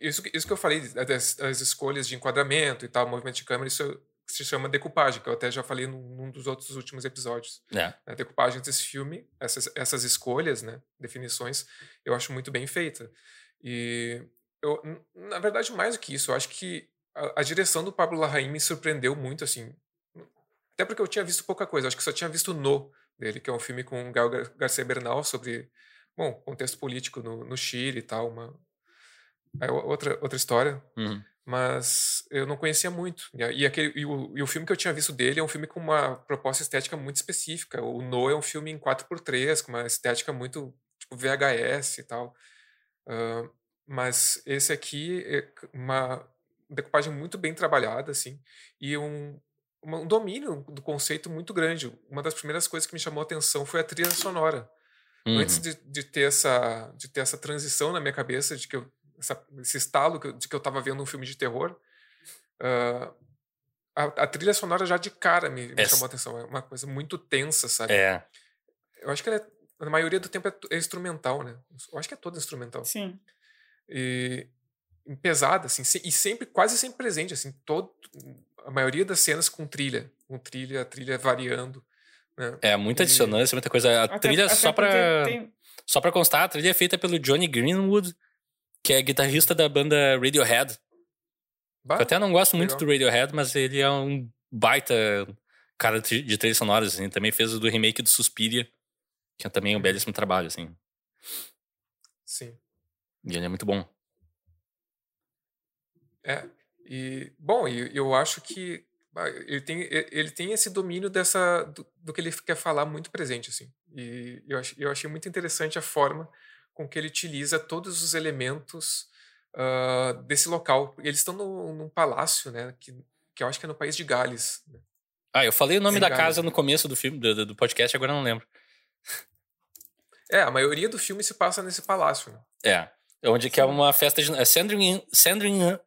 Isso, que- isso que eu falei, das, das escolhas de enquadramento e tal, movimento de câmera, isso se chama decupagem, que eu até já falei num, num dos outros últimos episódios. É. A decupagem desse filme, essas, essas escolhas, né, definições, eu acho muito bem feita. E, eu, na verdade, mais do que isso, eu acho que a, a direção do Pablo Larraín me surpreendeu muito, assim. Até porque eu tinha visto pouca coisa, acho que só tinha visto No, dele, que é um filme com o Gael Gar- Garcia Bernal sobre, bom, contexto político no, no Chile e tal, uma... É outra, outra história, Uhum. mas eu não conhecia muito. E, aquele, e, o, e o filme que eu tinha visto dele é um filme com uma proposta estética muito específica. O No é um filme em 4x3, com uma estética muito tipo VHS e tal. Ah, mas esse aqui é uma decupagem muito bem trabalhada, assim, e um, um domínio do conceito muito grande. Uma das primeiras coisas que me chamou a atenção foi a trilha sonora. Uhum. Antes de, de ter essa de ter essa transição na minha cabeça de que eu, essa- esse estalo que eu- de que eu estava vendo um filme de terror, ah, a, a trilha sonora já de cara me, me Essa- chamou a atenção. É uma coisa muito tensa, sabe? É. Eu acho que ela é, na maioria do tempo é, é instrumental, né? Eu acho que é toda instrumental. Sim. E, pesada, assim, e sempre, quase sempre presente, assim, todo, a maioria das cenas com trilha, com trilha, a trilha variando. Né? É muita E- dissonância, muita coisa. A Até- trilha, até só pra, porque tem- só pra constar, a trilha é feita pelo Johnny Greenwood, que é guitarrista da banda Radiohead. Bah, Eu até não gosto muito legal. do Radiohead, mas ele é um baita cara de trilhas sonoras, assim. Também fez o do remake do Suspiria, que é também um belíssimo trabalho, assim. Sim. E ele é muito bom. É. E, bom, eu acho que ele tem, ele tem esse domínio dessa do, do que ele quer falar muito presente, assim. E eu, ach, eu achei muito interessante a forma com que ele utiliza todos os elementos ah, desse local. Eles estão no, num palácio, né? Que, que eu acho que é no país de Gales. né? Ah, eu falei o nome Sim, da cara. casa no começo do filme, do, do- podcast, agora eu não lembro. É, a maioria do filme se passa nesse palácio. Né? É. Onde que é uma festa de. É Sandringham, Sandringham,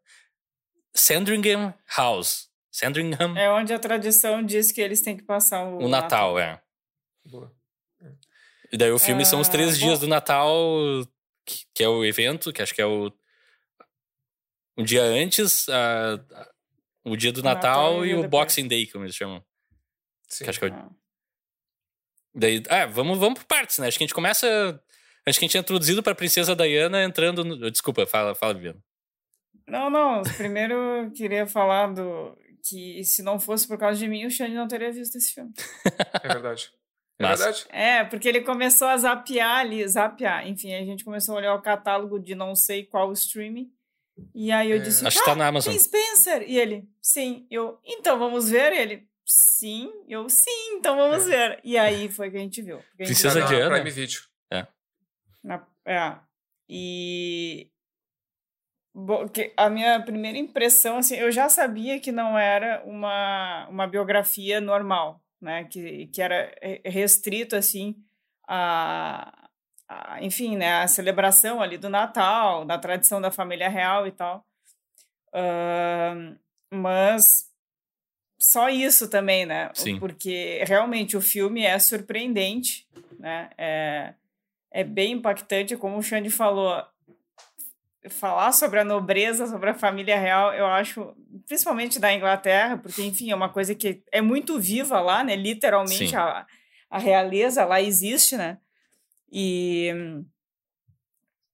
Sandringham House. Sandringham, É onde a tradição diz que eles têm que passar o, o Natal, é. Boa. E daí o filme são os Ah, três dias bom. do Natal, que, que é o evento, que acho que é o. Um dia antes, a- a- o dia do O Natal Natal, e e o depois. Boxing Day, como eles chamam. Sim. Que acho que é o Ah. Daí, ah, vamos, vamos por partes, né? Acho que a gente começa. Acho que a gente é introduzido pra Princesa Diana entrando no. Desculpa, fala, fala, Viviana. Não, não. Primeiro eu queria falar do que se não fosse por causa de mim, o Xande não teria visto esse filme. É verdade. É verdade? É, porque ele começou a zapear ali, zapear. Enfim, a gente começou a olhar o catálogo de não sei qual streaming. E aí eu É. disse, Acho que tá ah, na Amazon. tem Spencer. E ele, sim. Eu, então vamos ver? E ele, sim. Eu, sim, então vamos É. ver. E aí foi que a gente viu. A gente Princesa viu na Diana? Prime Video. na- é. E Bom, a minha primeira impressão, assim, eu já sabia que não era uma, uma biografia normal, né? Que, que era re- restrito, assim, a, a, enfim, né? A celebração ali do Natal, da tradição da família real e tal. Ahn, mas só isso também, né? Sim. Porque realmente o filme é surpreendente, né? É, é bem impactante, como o Xande falou. Falar sobre a nobreza, sobre a família real, eu acho, principalmente da Inglaterra, porque, enfim, é uma coisa que é muito viva lá, né? Literalmente, Sim. a, a realeza lá existe, né? E.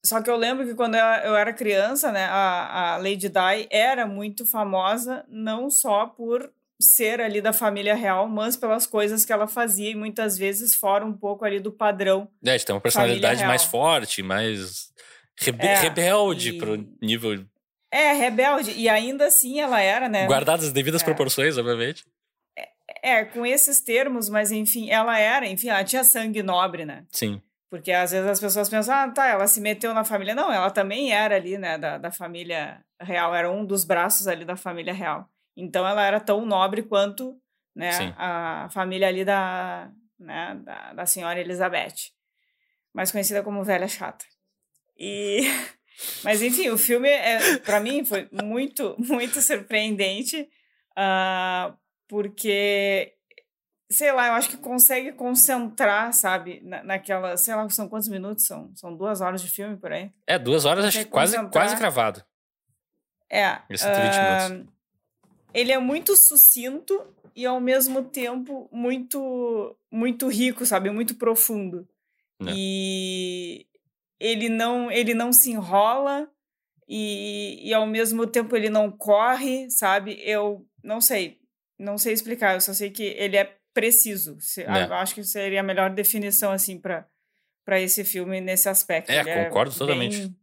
Só que eu lembro que quando eu era criança, né, a, a Lady Di era muito famosa, não só por ser ali da família real, mas pelas coisas que ela fazia e muitas vezes fora um pouco ali do padrão. É, tem uma personalidade mais forte, mais rebe- É, rebelde e- pro nível. É, rebelde, e ainda assim ela era, né? Guardadas as devidas É. proporções, obviamente. É, com esses termos, mas enfim, ela era, enfim, ela tinha sangue nobre, né? Sim. Porque às vezes as pessoas pensam, ah, tá, ela se meteu na família. Não, ela também era ali, né, da, da família real, era um dos braços ali da família real. Então ela era tão nobre quanto, né, Sim. a família ali da, né, da, da senhora Elizabeth, mais conhecida como velha chata. E, Mas enfim, o filme, é, para mim, foi muito, muito surpreendente, uh, porque, sei lá, eu acho que consegue concentrar, sabe, na, naquela, sei lá, são quantos minutos? São, são duas horas de filme por aí? É, duas horas, acho que quase, quase gravado. É. 120 uh, minutos. Ele é muito sucinto e, ao mesmo tempo, muito, muito rico, sabe, muito profundo. Não. E ele não, ele não se enrola e, e ao mesmo tempo ele não corre, sabe? Eu não sei, não sei explicar, eu só sei que ele é preciso. É. Eu acho que seria a melhor definição assim para para esse filme nesse aspecto. É, ele concordo é totalmente. Bem,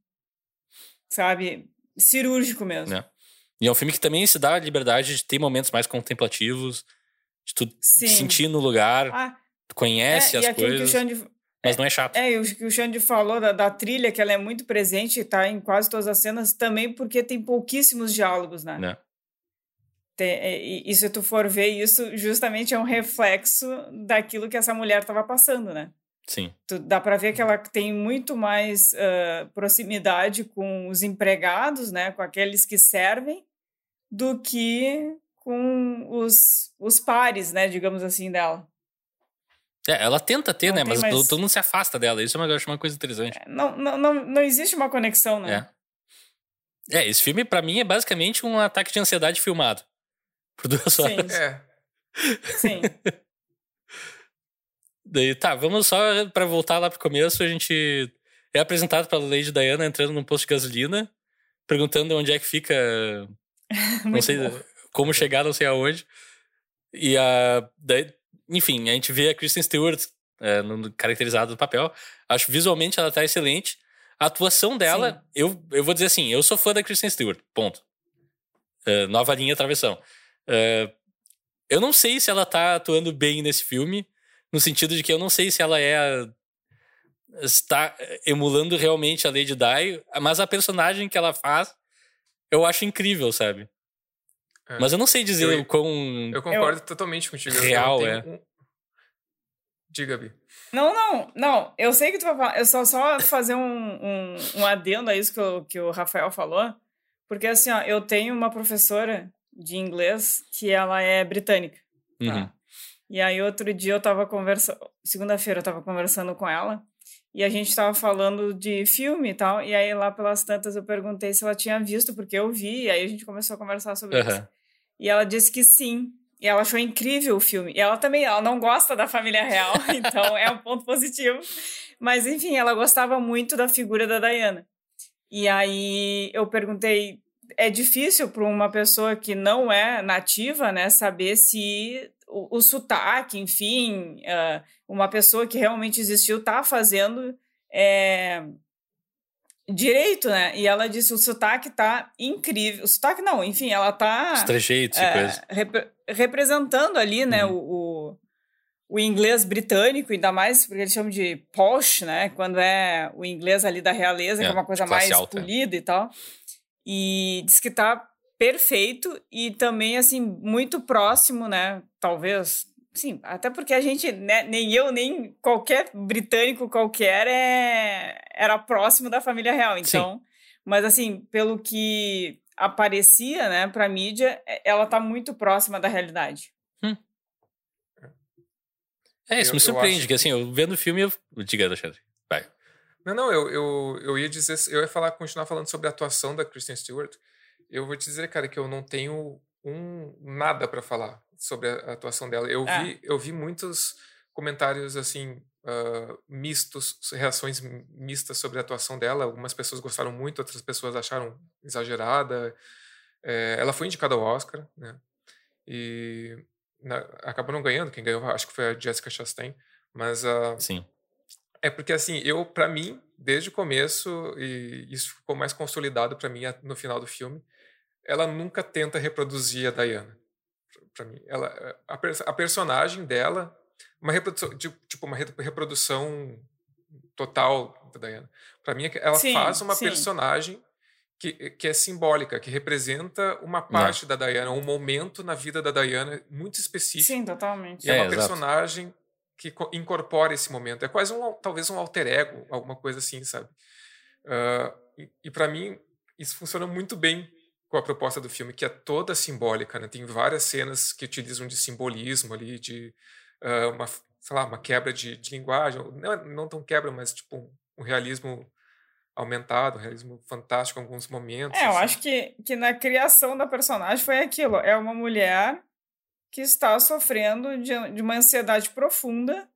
sabe, cirúrgico mesmo. É. E é um filme que também se dá a liberdade de ter momentos mais contemplativos, de tu Sim. sentir no lugar, ah, tu conhece é, as coisas. Que o Xande, mas não é chato. É, o que o Xande falou da, da, trilha, que ela é muito presente, tá em quase todas as cenas, também porque tem pouquíssimos diálogos, né? Não. Tem, é, e, e, se tu for ver, isso justamente é um reflexo daquilo que essa mulher estava passando, né? Sim. Tu, dá para ver que ela tem muito mais uh, proximidade com os empregados, né? Com aqueles que servem, do que com os, os pares, né? Digamos assim, dela. É, ela tenta ter, não né? Mas mais... todo mundo se afasta dela. Isso é uma, eu acho uma coisa interessante. É, não, não, não, não existe uma conexão, né? É. é, esse filme, para mim, é basicamente um ataque de ansiedade filmado. Por duas horas. Sim. É. Sim. Daí, tá, vamos só para voltar lá pro começo. A gente é apresentado pela Lady Diana entrando num posto de gasolina, perguntando onde é que fica. não sei bom. como chegar, não sei aonde. E a. Daí, enfim, a gente vê a Kristen Stewart é, no, caracterizada no papel. Acho visualmente ela tá excelente. A atuação dela, eu, eu vou dizer assim, eu sou fã da Kristen Stewart, ponto. Uh, nova linha travessão. Uh, eu não sei se ela tá atuando bem nesse filme, no sentido de que eu não sei se ela é está emulando realmente a Lady Di, mas a personagem que ela faz eu acho incrível, sabe? É. Mas eu não sei dizer eu, o quão. Eu concordo eu... totalmente contigo. Real, é. Um... Diga, Bi. Não, não, não. Eu sei que tu vai falar. Eu só, só fazer um, um, um adendo a isso que, eu, que o Rafael falou. Porque assim, ó, eu tenho uma professora de inglês que ela é britânica. Tá? Uhum. E aí outro dia eu tava conversando. Segunda-feira eu tava conversando com ela. E a gente estava falando de filme e tal, e aí lá pelas tantas eu perguntei se ela tinha visto, porque eu vi, e aí a gente começou a conversar sobre uhum. isso. E ela disse que sim. E ela achou incrível o filme. E ela também, ela não gosta da família real, então é um ponto positivo. Mas enfim, ela gostava muito da figura da Diana. E aí eu perguntei, é difícil para uma pessoa que não é nativa, né, saber se o, o sotaque, enfim, uh, uma pessoa que realmente existiu está fazendo é, direito, né? E ela disse o sotaque tá incrível. O sotaque não, enfim, ela tá... Os trejeitos é, e coisa. Rep representando ali, né, uhum. o, o, o, inglês britânico, ainda mais porque eles chamam de posh, né? Quando é o inglês ali da realeza, é, que é uma coisa mais alta. polida e tal. E diz que tá perfeito e também, assim, muito próximo, né? Talvez. Sim, até porque a gente, né, nem eu, nem qualquer britânico qualquer é, era próximo da família real. Então, Sim. mas assim, pelo que aparecia, né, pra mídia, é, ela tá muito próxima da realidade. Hum. É, isso eu, me surpreende, acho... que assim, eu vendo o filme, eu. Diga, Alexandre. Vai. Não, não, eu, eu, eu ia dizer, eu ia falar, continuar falando sobre a atuação da Kristen Stewart, eu vou te dizer, cara, que eu não tenho um nada para falar sobre a atuação dela. Eu ah. vi, eu vi muitos comentários assim uh, mistos, reações mistas sobre a atuação dela. Algumas pessoas gostaram muito, outras pessoas acharam exagerada. É, ela foi indicada ao Oscar, né? E na, acabou não ganhando. Quem ganhou, acho que foi a Jessica Chastain. Mas uh, sim. É porque assim, eu para mim, desde o começo e isso ficou mais consolidado para mim no final do filme, ela nunca tenta reproduzir a Diana. Para mim, ela a, a, personagem dela, uma reprodução, tipo uma reprodução total da Diana. Para mim, é ela sim, faz uma sim. personagem que, que é simbólica, que representa uma né. parte Não. da Diana, um momento na vida da Diana muito específico. Sim, totalmente. E é, é uma personagem que incorpora esse momento. É quase um, talvez um alter ego, alguma coisa assim, sabe? Uh, e, e para mim, isso funciona muito bem com a proposta do filme, que é toda simbólica, né? Tem várias cenas que utilizam de simbolismo ali, de uh, uma, sei lá, uma quebra de, de linguagem, não, não tão quebra, mas tipo um, um realismo aumentado, um realismo fantástico em alguns momentos. É, eu assim. acho que, que na criação da personagem foi aquilo, é uma mulher que está sofrendo de, de uma ansiedade profunda,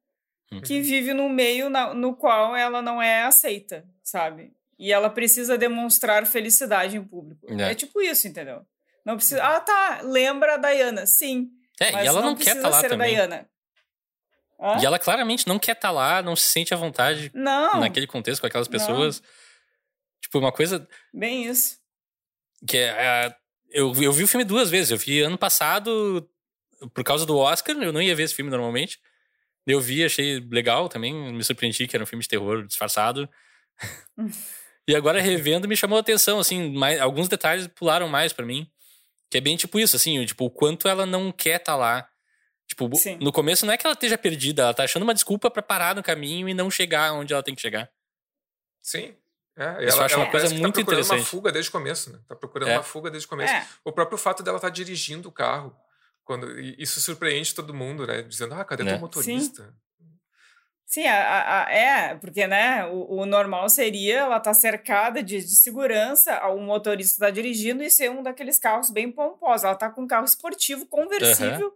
uhum. que vive num meio na, no qual ela não é aceita, sabe? E ela precisa demonstrar felicidade em público. É, é tipo isso, entendeu? Não precisa. Ah, tá. Lembra a Diana? Sim. É, e ela não, não quer estar tá lá também. Diana. Hã? E ela claramente não quer estar tá lá, não se sente à vontade não, naquele contexto com aquelas pessoas. Não. Tipo, uma coisa. Bem isso. Que é. é eu, eu vi o filme duas vezes. Eu vi ano passado, por causa do Oscar, eu não ia ver esse filme normalmente. Eu vi, achei legal também. Me surpreendi que era um filme de terror disfarçado. E agora revendo me chamou a atenção, assim, mais, alguns detalhes pularam mais para mim. Que é bem tipo isso, assim, tipo, o quanto ela não quer estar tá lá. Tipo, Sim. no começo não é que ela esteja perdida, ela tá achando uma desculpa para parar no caminho e não chegar onde ela tem que chegar. Sim. É, Isso ela, acho ela uma coisa tá muito tá procurando interessante. uma fuga desde o começo, né? Tá procurando é. uma fuga desde o começo. É. O próprio fato dela estar tá dirigindo o carro, quando isso surpreende todo mundo, né? Dizendo, ah, cadê é. teu motorista? Sim. Sim, a, a, é, porque né, o, o, normal seria ela estar tá cercada de, de segurança, o motorista está dirigindo e ser um daqueles carros bem pomposos. Ela está com um carro esportivo, conversível,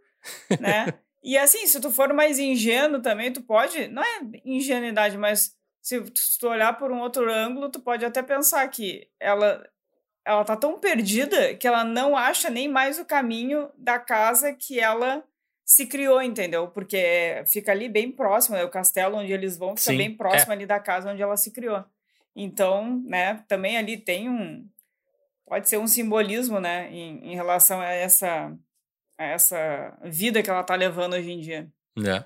uhum. né? E assim, se tu for mais ingênuo também, tu pode, não é ingenuidade, mas se, se tu olhar por um outro ângulo, tu pode até pensar que ela ela tá tão perdida que ela não acha nem mais o caminho da casa que ela se criou, entendeu? Porque fica ali bem próximo, né? o castelo onde eles vão fica Sim, bem próximo é. ali da casa onde ela se criou. Então, né, também ali tem um pode ser um simbolismo, né, em, em relação a essa a essa vida que ela tá levando hoje em dia. É.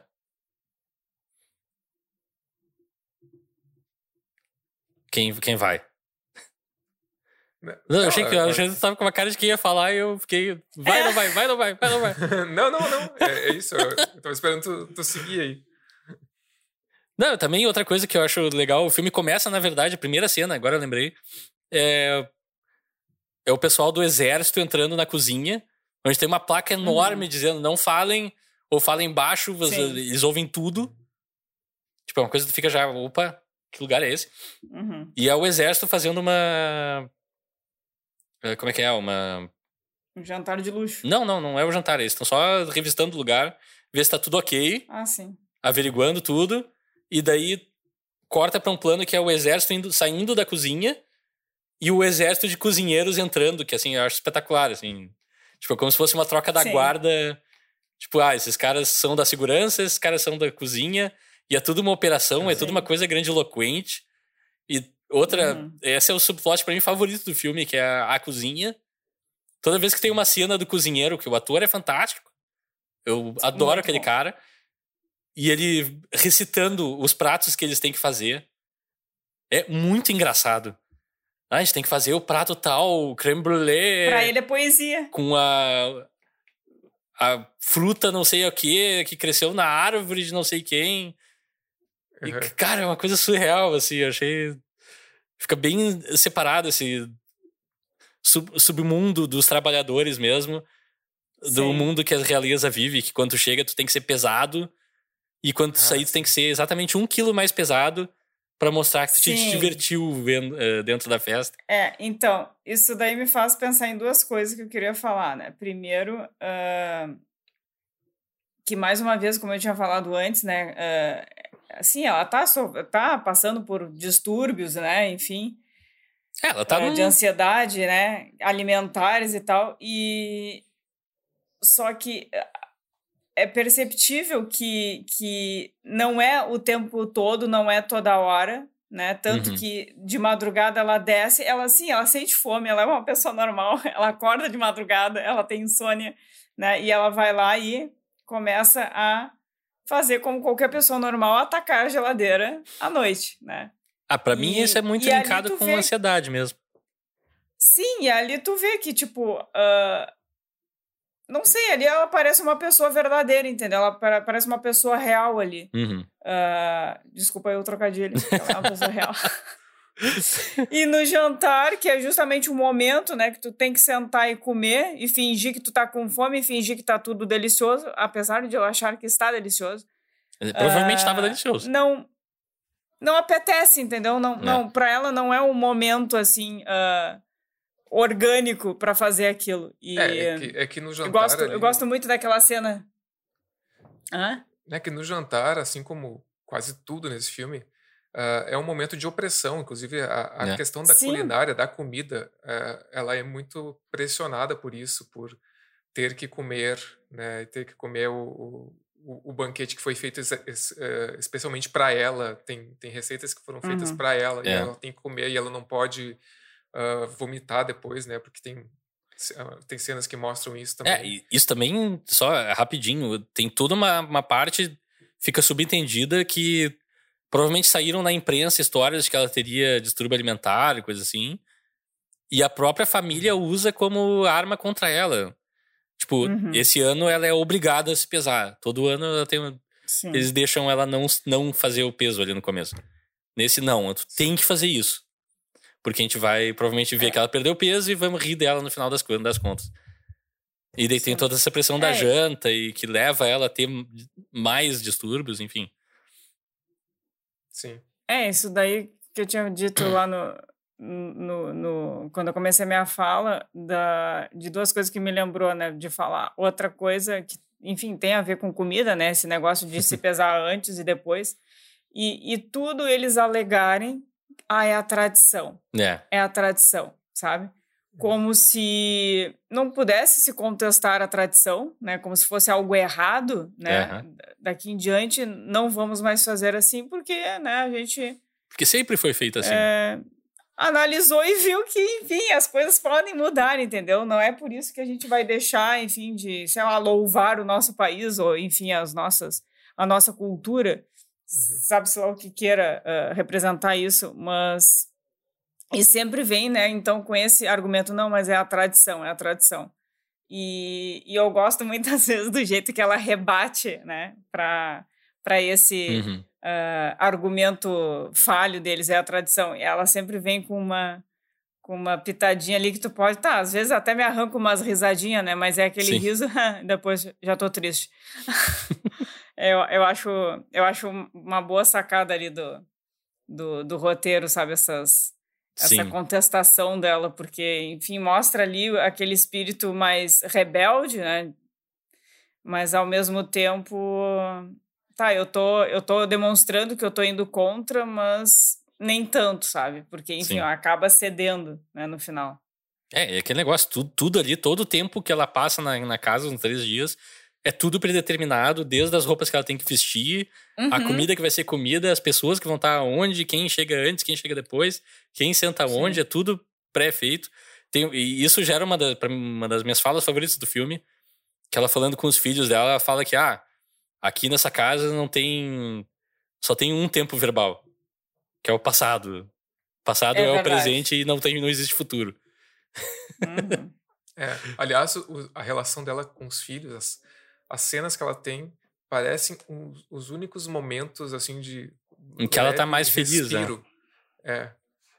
Quem, quem vai? Não, eu achei que o Alexandre estava com uma cara de que ia falar e eu fiquei. Vai, não vai, vai, não vai, vai, não vai. não, não, não. É, é isso. Eu, tava esperando tu, tu seguir aí. Não, também outra coisa que eu acho legal, o filme começa, na verdade, a primeira cena, agora eu lembrei, é, é o pessoal do exército entrando na cozinha, onde tem uma placa enorme uhum. dizendo não falem, ou falem baixo, Sim. eles ouvem tudo. Tipo, é uma coisa que fica já, opa, que lugar é esse? Uhum. E é o exército fazendo uma como é que é? Uma. Um jantar de luxo. Não, não, não é o jantar. Eles estão só revistando o lugar, ver se tá tudo ok. Ah, sim. Averiguando tudo. E daí corta para um plano que é o exército indo, saindo da cozinha e o exército de cozinheiros entrando, que assim, eu acho espetacular, assim. Tipo, como se fosse uma troca da sim. guarda. Tipo, ah, esses caras são da segurança, esses caras são da cozinha. E é tudo uma operação, sim. é tudo uma coisa grandiloquente. E Outra, uhum. esse é o subplot para mim favorito do filme, que é a, a, cozinha. Toda vez que tem uma cena do cozinheiro, que o ator é fantástico, eu adoro Muito aquele bom. cara, e ele recitando os pratos que eles têm que fazer. É muito engraçado. Ah, a gente tem que fazer o prato tal, creme brulee. Pra ele é poesia. Com a, a fruta não sei o que, que cresceu na árvore de não sei quem. E, uhum. cara, é uma coisa surreal, assim, eu achei fica bem separado esse sub, submundo dos trabalhadores mesmo, Sim. do mundo que a realeza vive, que quando chega tu tem que ser pesado e quando tu ah, sair tu tem que ser exatamente um quilo mais pesado para mostrar que tu Sim. te divertiu vendo, uh, dentro da festa. É, então, isso daí me faz pensar em duas coisas que eu queria falar, né? Primeiro, uh, que mais uma vez, como eu tinha falado antes, né? Uh, assim, ela tá, tá passando por distúrbios, né? Enfim. É, ela tá é, de ansiedade, né? Alimentares e tal. E só que é perceptível que, que não é o tempo todo, não é toda hora, né? Tanto uhum. que de madrugada ela desce, ela sim, ela sente fome, ela é uma pessoa normal, ela acorda de madrugada, ela tem insônia, né? E ela vai lá e começa a fazer como qualquer pessoa normal atacar a geladeira à noite, né? Ah, para mim isso é muito linkado com vê... ansiedade mesmo. Sim, e ali tu vê que, tipo, uh... não sei, ali ela parece uma pessoa verdadeira, entendeu? Ela parece uma pessoa real ali. Uhum. Uh... Desculpa aí o trocadilho, ela é uma pessoa real. e no jantar, que é justamente o momento, né, que tu tem que sentar e comer e fingir que tu tá com fome e fingir que tá tudo delicioso, apesar de eu achar que está delicioso. Provavelmente estava uh, delicioso. Não não apetece, entendeu? Não, é. não, para ela não é um momento assim uh, orgânico para fazer aquilo. E é, é que, é que no jantar eu gosto, ali, eu gosto muito daquela cena. Hã? É que no jantar, assim como quase tudo nesse filme, uh, é um momento de opressão. Inclusive, a, a é. questão da Sim. culinária, da comida, uh, ela é muito pressionada por isso, por ter que comer, né? Ter que comer o, o, o banquete que foi feito uh, especialmente para ela. Tem, tem receitas que foram feitas uhum. para ela é. e ela tem que comer e ela não pode vomitar depois, né? Porque tem tem cenas que mostram isso também. É, isso também, só rapidinho, tem toda uma, uma parte, fica subentendida que Provavelmente saíram na imprensa histórias de que ela teria distúrbio alimentar e coisa assim. E a própria família uhum. usa como arma contra ela. Tipo, uhum. esse ano ela é obrigada a se pesar. Todo ano ela tem. Sim. Eles deixam ela não, não fazer o peso ali no começo. Nesse, não, tu tem que fazer isso. Porque a gente vai provavelmente ver é. que ela perdeu peso e vamos rir dela no final das, das contas. E daí Sim. tem toda essa pressão é. da janta e que leva ela a ter mais distúrbios, enfim. Sim. É, isso daí que eu tinha dito lá no, no, no, quando eu comecei a minha fala, da, de duas coisas que me lembrou, né, de falar. Outra coisa que, enfim, tem a ver com comida, né, esse negócio de se pesar antes e depois. E, e tudo eles alegarem, ah, é a tradição. É. É a tradição, sabe? Como se não pudesse se contestar a tradição, né? Como se fosse algo errado, né? Uhum. Daqui em diante não vamos mais fazer assim, porque, né, a gente... Porque sempre foi feito assim. É, analisou e viu que, enfim, as coisas podem mudar, entendeu? Não é por isso que a gente vai deixar, enfim, de, sei lá, louvar o nosso país ou, enfim, as nossas, a nossa cultura, uhum. sabe-se lá o que queira uh, representar isso, mas e sempre vem, né, então, com esse argumento, não, mas é a tradição, é a tradição. E, e eu gosto muitas vezes do jeito que ela rebate, né, para esse uhum. uh, argumento falho deles, é a tradição. E ela sempre vem com uma, com uma pitadinha ali que tu pode, tá, às vezes até me arranco umas risadinhas, né, mas é aquele Sim. riso, depois já tô triste. eu, eu, acho, eu acho uma boa sacada ali do, do, do roteiro, sabe, essas essa Sim. contestação dela, porque, enfim, mostra ali aquele espírito mais rebelde, né? Mas ao mesmo tempo, tá, eu tô, eu tô demonstrando que eu tô indo contra, mas nem tanto, sabe? Porque, enfim, acaba cedendo, né, no final. É, é aquele negócio, tudo, tudo ali, todo o tempo que ela passa na, na casa, uns três dias, é tudo predeterminado, desde as roupas que ela tem que vestir, uhum. a comida que vai ser comida, as pessoas que vão estar onde, quem chega antes, quem chega depois, quem senta Sim. onde, é tudo pré-feito. E isso gera uma, da, uma das minhas falas favoritas do filme, que ela falando com os filhos dela, ela fala que, ah, aqui nessa casa não tem... só tem um tempo verbal, que é o passado. O passado é, é o presente e não, tem, não existe futuro. Uhum. É, aliás, a relação dela com os filhos, as cenas que ela tem parecem os, os únicos momentos assim de em que ela tá mais feliz, né? É.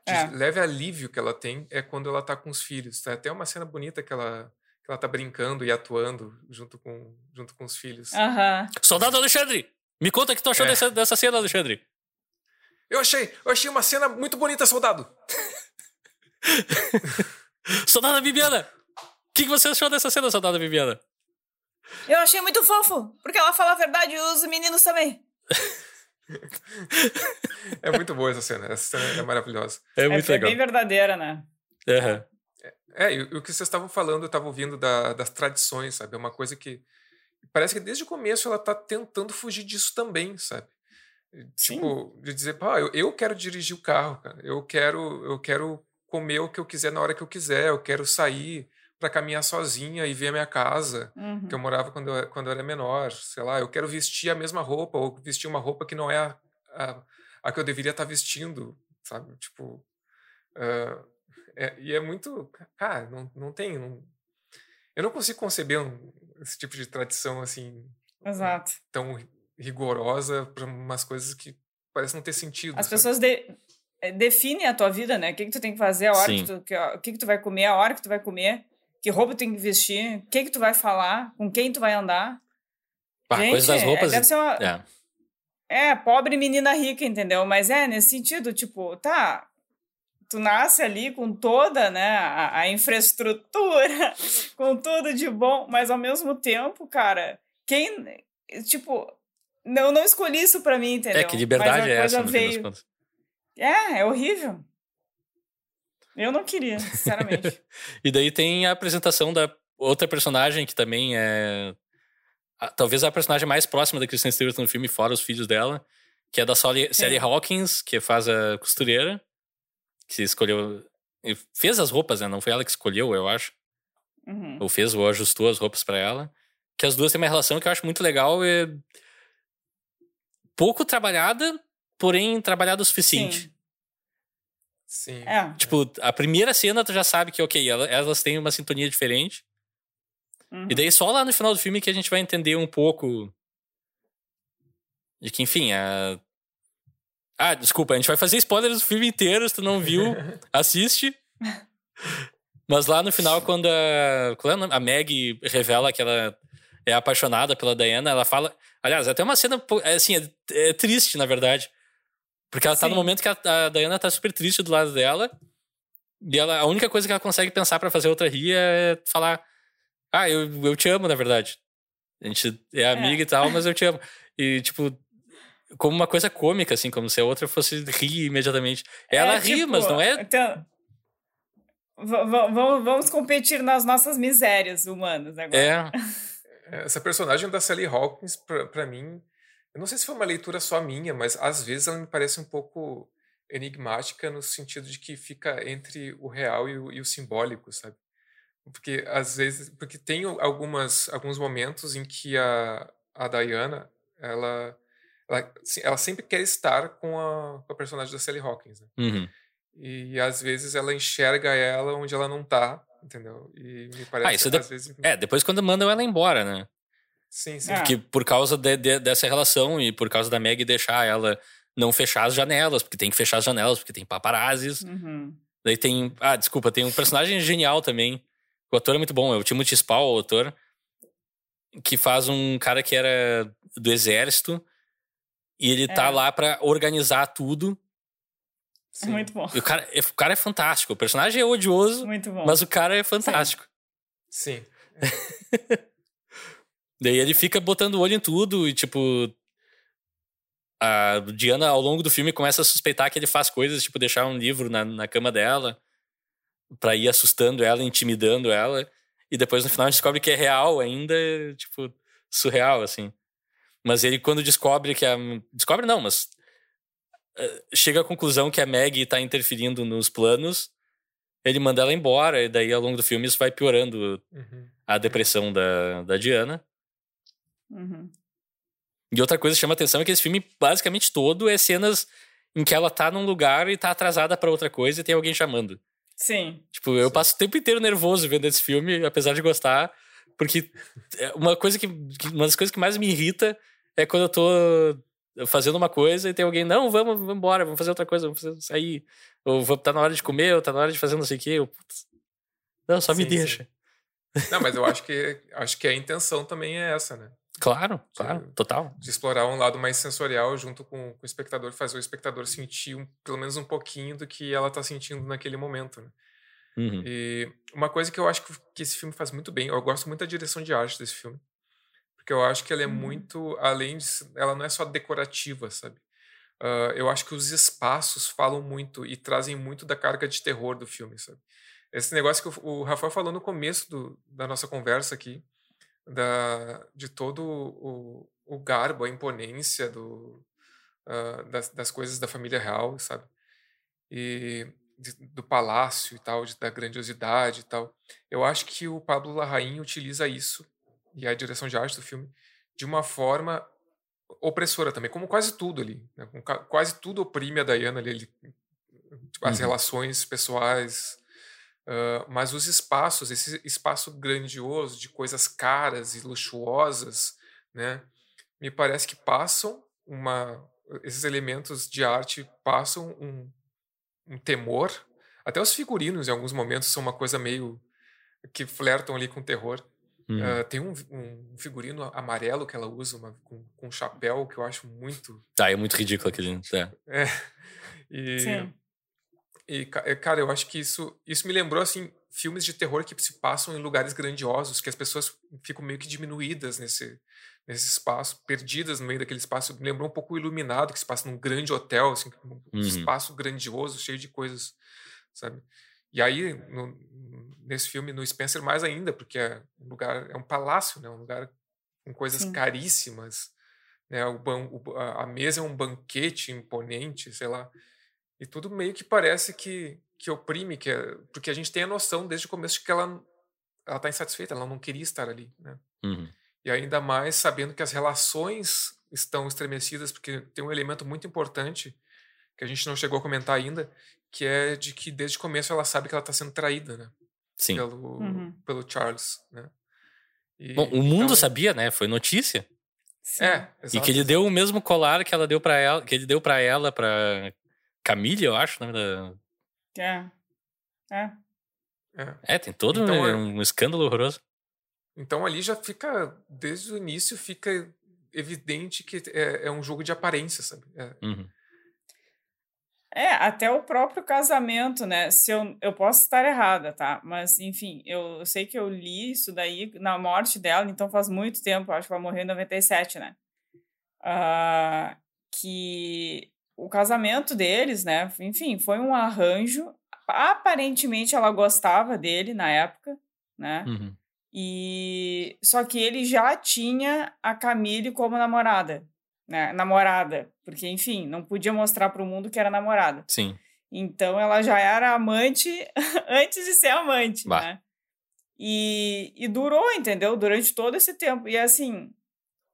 é. leve alívio que ela tem é quando ela tá com os filhos. Tem até uma cena bonita que ela que ela tá brincando e atuando junto com junto com os filhos. Uhum. Soldado Alexandre, me conta o que tu achou é. dessa, dessa cena, Alexandre. Eu achei, eu achei uma cena muito bonita, soldado. soldada Bibiana, o que, que você achou dessa cena, soldada Bibiana? Eu achei muito fofo, porque ela fala a verdade e os meninos também. é muito boa essa cena. Essa cena é maravilhosa. É muito é, legal. É bem verdadeira, né? É, é, e o que vocês estavam falando, eu estava ouvindo da, das tradições, sabe? É uma coisa que parece que desde o começo ela está tentando fugir disso também, sabe? Tipo, Sim. de dizer, pá, eu, eu quero dirigir o carro, cara. Eu quero, eu quero comer o que eu quiser na hora que eu quiser, eu quero sair para caminhar sozinha e ver a minha casa, uhum. que eu morava quando eu, quando eu era menor. Sei lá, eu quero vestir a mesma roupa ou vestir uma roupa que não é a, a, a que eu deveria estar tá vestindo, sabe? Tipo. Uh, é, e é muito. Cara, não, não tem. Não, eu não consigo conceber um, esse tipo de tradição assim. Exato. Tão rigorosa para umas coisas que parecem não ter sentido. As sabe? pessoas de, é, define a tua vida, né? O que, que tu tem que fazer, a hora Sim. que tu, que, o que, que tu vai comer, a hora que tu vai comer, que roupa tem que vestir, o que, que tu vai falar, com quem tu vai andar. Pá, a coisa das Gente, roupas. Deve ser uma, É. é, pobre menina rica, entendeu? Mas é nesse sentido, tipo, tá. Tu nasce ali com toda né, a, a infraestrutura, com tudo de bom, mas ao mesmo tempo, cara, quem. Tipo, não, não escolhi isso pra mim, entendeu? É, que liberdade é essa, no fim das veio. É, é horrível. Eu não queria, sinceramente. E daí tem a apresentação da outra personagem que também é. a- Talvez a personagem mais próxima da Kristen Stewart no filme, fora os filhos dela, que é da Sally, Sally Hawkins, que faz a costureira, que escolheu. Fez as roupas, né? Não foi ela que escolheu, eu acho. Uhum. Ou fez ou ajustou as roupas pra ela. Que as duas têm uma relação que eu acho muito legal e. Pouco trabalhada, porém trabalhada o suficiente. Sim. Sim. É. Tipo, a primeira cena tu já sabe que, ok, ela- elas têm uma sintonia diferente. Uhum. E daí só lá no final do filme que a gente vai entender um pouco de que, enfim, a... Ah, desculpa, a gente vai fazer spoilers do filme inteiro, se tu não viu, assiste. Mas lá no final, quando a, qual é a Meg revela que ela é apaixonada pela Diana, ela fala... Aliás, até uma cena, é, assim, é, é triste, na verdade. Porque ela tá no Sim. momento que a, a Diana tá super triste do lado dela. E ela, a única coisa que ela consegue pensar pra fazer outra rir é falar: Ah, eu, eu te amo, na verdade. A gente é amiga e tal, mas eu te amo. E, tipo, como uma coisa cômica, assim, como se a outra fosse rir imediatamente. Ela É, ri, tipo, mas não é. Então, va- va- vamos, vamos competir nas nossas misérias humanas agora. É. Essa personagem da Sally Hawkins, pra, pra mim, eu não sei se foi uma leitura só minha, mas às vezes ela me parece um pouco enigmática no sentido de que fica entre o real e o, e o simbólico, sabe? Porque às vezes, porque tem algumas alguns momentos em que a, a Diana, ela, ela ela sempre quer estar com a, com a personagem da Sally Hawkins, né? Uhum. E às vezes ela enxerga ela onde ela não tá, entendeu? E me parece Ah, isso de- às vezes É, depois quando mandam ela embora, né? Sim, sim. Ah. Porque por causa de- de- dessa relação e por causa da Meg deixar ela não fechar as janelas, porque tem que fechar as janelas, porque tem paparazzis. Uhum. Daí tem. Ah, desculpa, tem um personagem genial também. O ator é muito bom, é o Timothy Spall, o ator, que faz um cara que era do exército e ele tá É. lá pra organizar tudo. É sim. muito bom. E o cara, o cara é fantástico. O personagem é odioso, Muito bom. mas o cara é fantástico. Sim. Daí ele fica botando o olho em tudo e, tipo. A Diana, ao longo do filme, começa a suspeitar que ele faz coisas, tipo, deixar um livro na, na cama dela pra ir assustando ela, intimidando ela. E depois, no final, a gente descobre que é real ainda, tipo, surreal, assim. Mas ele, quando descobre que a. Descobre não, mas. eh, Chega à conclusão que a Meg tá interferindo nos planos, ele manda ela embora, e daí, ao longo do filme, isso vai piorando Uhum. a depressão da, da Diana. Uhum. E outra coisa que chama atenção é que esse filme, basicamente todo, é cenas em que ela tá num lugar e tá atrasada pra outra coisa e tem alguém chamando. Sim. Tipo, eu passo o tempo inteiro nervoso vendo esse filme, apesar de gostar, porque é uma coisa que, uma das coisas que mais me irrita é quando eu tô fazendo uma coisa e tem alguém, não, vamos, vamos embora, vamos fazer outra coisa, vamos fazer, sair, ou tá na hora de comer, ou tá na hora de fazer não sei o quê. Eu, putz, não, só me Sim, sim. deixa. Não, mas eu acho que acho que a intenção também é essa, né? Claro, claro, total. De explorar um lado mais sensorial junto com, com o espectador, fazer o espectador sentir um- pelo menos um pouquinho do que ela tá sentindo naquele momento, né? Uhum. E uma coisa que eu acho que, que esse filme faz muito bem, eu gosto muito da direção de arte desse filme. Porque eu acho que ela é Uhum. muito, além de. Ela não é só decorativa, sabe? Ah, eu acho que os espaços falam muito e trazem muito da carga de terror do filme, sabe? Esse negócio que o, o Rafael falou no começo do- da nossa conversa aqui, da, de todo o, o garbo, a imponência do, ah, das, das coisas da família real, sabe? E de- do palácio e tal, de- da grandiosidade e tal. Eu acho que o Pablo Larraín utiliza isso e a direção de arte do filme de uma forma opressora também, como quase tudo ali. né? Quase tudo oprime a Diana ali, ele- tipo, as Uhum. relações pessoais, mas os espaços, esse espaço grandioso de coisas caras e luxuosas, né, me parece que passam uma, esses elementos de arte passam um, um temor. Até os figurinos, em alguns momentos, são uma coisa meio que flertam ali com terror. Uhum. Uh, tem um, um, figurino amarelo que ela usa uma, com, com um chapéu que eu acho muito. Ah, é muito ridículo aquele. É. é. E, Sim. E, cara, eu acho que isso, isso me lembrou, assim, filmes de terror que se passam em lugares grandiosos, que as pessoas ficam meio que diminuídas nesse, nesse espaço, perdidas no meio daquele espaço. Me lembrou um pouco o Iluminado, que se passa num grande hotel, assim, um Uhum. espaço grandioso, cheio de coisas, sabe? E aí, no- nesse filme, no Spencer, mais ainda, porque é um lugar, é um palácio, né? Um lugar com coisas Sim. caríssimas, né? O ban, o a mesa é um banquete imponente, sei lá. E tudo meio que parece que, que oprime, que é, porque a gente tem a noção desde o começo de que ela ela tá insatisfeita, ela não queria estar ali, né? Uhum. E ainda mais sabendo que as relações estão estremecidas, porque tem um elemento muito importante que a gente não chegou a comentar ainda, que é de que desde o começo ela sabe que ela está sendo traída, né? Sim. Pelo, Uhum. pelo Charles, né? E, Bom, o mundo então- sabia, né? Foi notícia. Sim. É, E exato. que ele deu o mesmo colar que ela deu para ela, que ele deu para ela, para Camille, eu acho, nome da... É. É. É. É, tem todo Então, um, é- um escândalo horroroso. Então ali já fica, desde o início, fica evidente que é, é um jogo de aparência, sabe? É, Uhum. É, até o próprio casamento, né? Se eu, eu posso estar errada, tá? Mas, enfim, eu, eu sei que eu li isso daí na morte dela, então faz muito tempo, acho que ela morreu em 97, né? Ah, que o casamento deles, né? Enfim, foi um arranjo. Aparentemente ela gostava dele na época, né? Uhum. E só que ele já tinha a Camille como namorada, né? Namorada, porque enfim, não podia mostrar para o mundo que era namorada. Sim. Então ela já era amante antes de ser amante, Bah. né? E, e durou, entendeu? Durante todo esse tempo. E assim,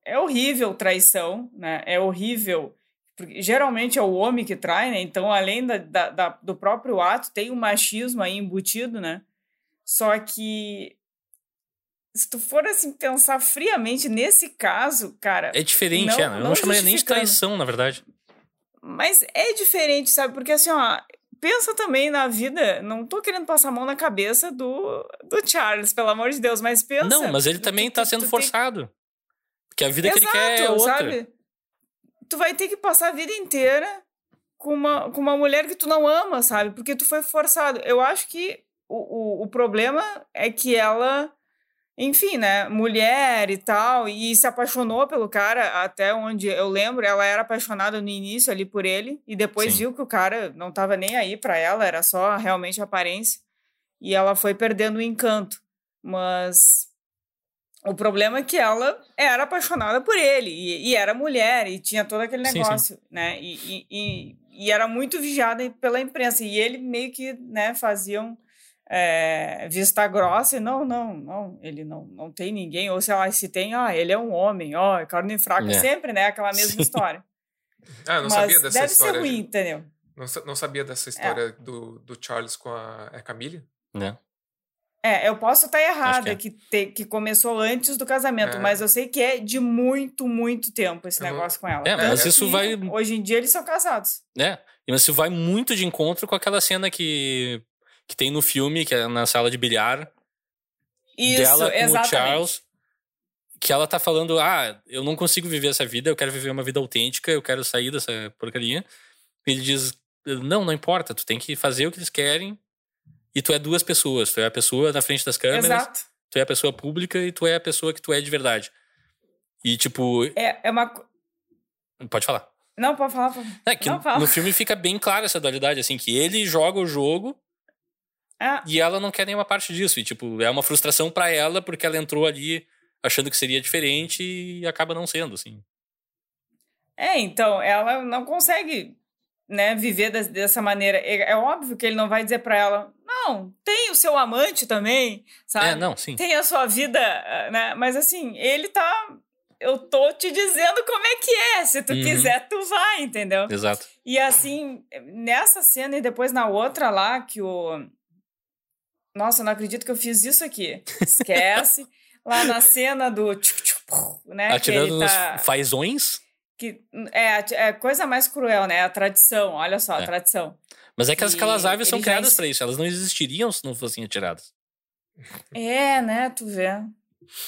é horrível traição, né? É horrível. Porque geralmente é o homem que trai, né? Então, além da, da- da- do próprio ato, tem o machismo aí embutido, né? Só que se tu for assim pensar friamente nesse caso, cara, É diferente, Não- é. Eu não, não chamaria nem de justificando. traição, na verdade. Mas é diferente, sabe? Porque assim, ó, pensa também na vida. Não tô querendo passar a mão na cabeça do, do Charles, pelo amor de Deus, mas pensa. não, mas ele também tu- tá sendo tu tem- forçado. Porque a vida que ele Exato, quer é outra. sabe? Tu vai ter que passar a vida inteira com uma, com uma mulher que tu não ama, sabe? Porque tu foi forçado. Eu acho que o, o, o problema é que ela, enfim, né? Mulher e tal, e se apaixonou pelo cara, até onde eu lembro, ela era apaixonada no início ali por ele, e depois Sim. viu que o cara não tava nem aí pra ela, era só realmente aparência. E ela foi perdendo o encanto. Mas o problema é que ela era apaixonada por ele e, e era mulher e tinha todo aquele Sim, sim. negócio, né? E, e, e, e era muito vigiada pela imprensa e ele meio que, né, faziam é, vista grossa e não, não, não, ele não, não tem ninguém ou sei lá, se tem, ah, ele é um homem, ó, é carne fraca, É. sempre, né? Aquela mesma Sim. história. Ah, não Mas sabia dessa deve história. ser ruim, entendeu? Não, não sabia dessa história do, do Charles com a, a Camille? Né? É, eu posso estar errada, é. que, te- que começou antes do casamento, É. mas eu sei que é de muito, muito tempo esse não- negócio com ela. É, mas Tanto isso vai- Hoje em dia eles são casados. né? Mas isso vai muito de encontro com aquela cena que, que tem no filme, que é na sala de bilhar, Isso, dela com exatamente. o Charles, que ela tá falando, ah, eu não consigo viver essa vida, eu quero viver uma vida autêntica, eu quero sair dessa porcaria. Ele diz, não, não importa, tu tem que fazer o que eles querem e tu é duas pessoas, tu é a pessoa na frente das câmeras, Exato. tu é a pessoa pública e tu é a pessoa que tu é de verdade. E tipo, É, é uma. pode falar. Não, pode falar. Pode... É que Não, fala. no filme fica bem clara essa dualidade, assim, que ele joga o jogo É, e ela não quer nenhuma parte disso. E, tipo, é uma frustração pra ela porque ela entrou ali achando que seria diferente e acaba não sendo, assim. é, então, ela não consegue né, viver des- dessa maneira. É, é óbvio que ele não vai dizer pra ela, não, tem o seu amante também, sabe? É, não, sim. Tem a sua vida, ah, né? Mas assim, ele tá. Eu tô te dizendo como é que é. Se tu Uhum. quiser, tu vai, entendeu? Exato. E assim, nessa cena e depois na outra lá, que o. Nossa, eu não acredito que eu fiz isso aqui. Esquece. lá na cena do. tchuc, tchuc, né? Atirando ele tá... nos fazões. que é, a- é a coisa mais cruel, né? A tradição, olha só, a É. tradição. Mas é que aquelas aves são já criadas ens- pra isso. Elas não existiriam se não fossem atiradas. É, né? Tu vê.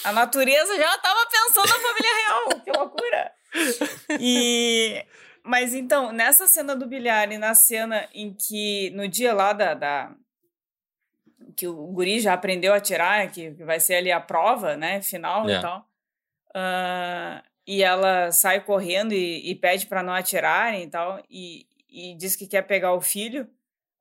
A natureza já tava pensando na família real. Que loucura! E. Mas então, nessa cena do bilhar e na cena em que, no dia lá da. da- que o guri já aprendeu a atirar, que, vai ser ali a prova, né? Final É. e tal. ah, e ela sai correndo e, e pede para não atirarem e tal. E, e diz que quer pegar o filho.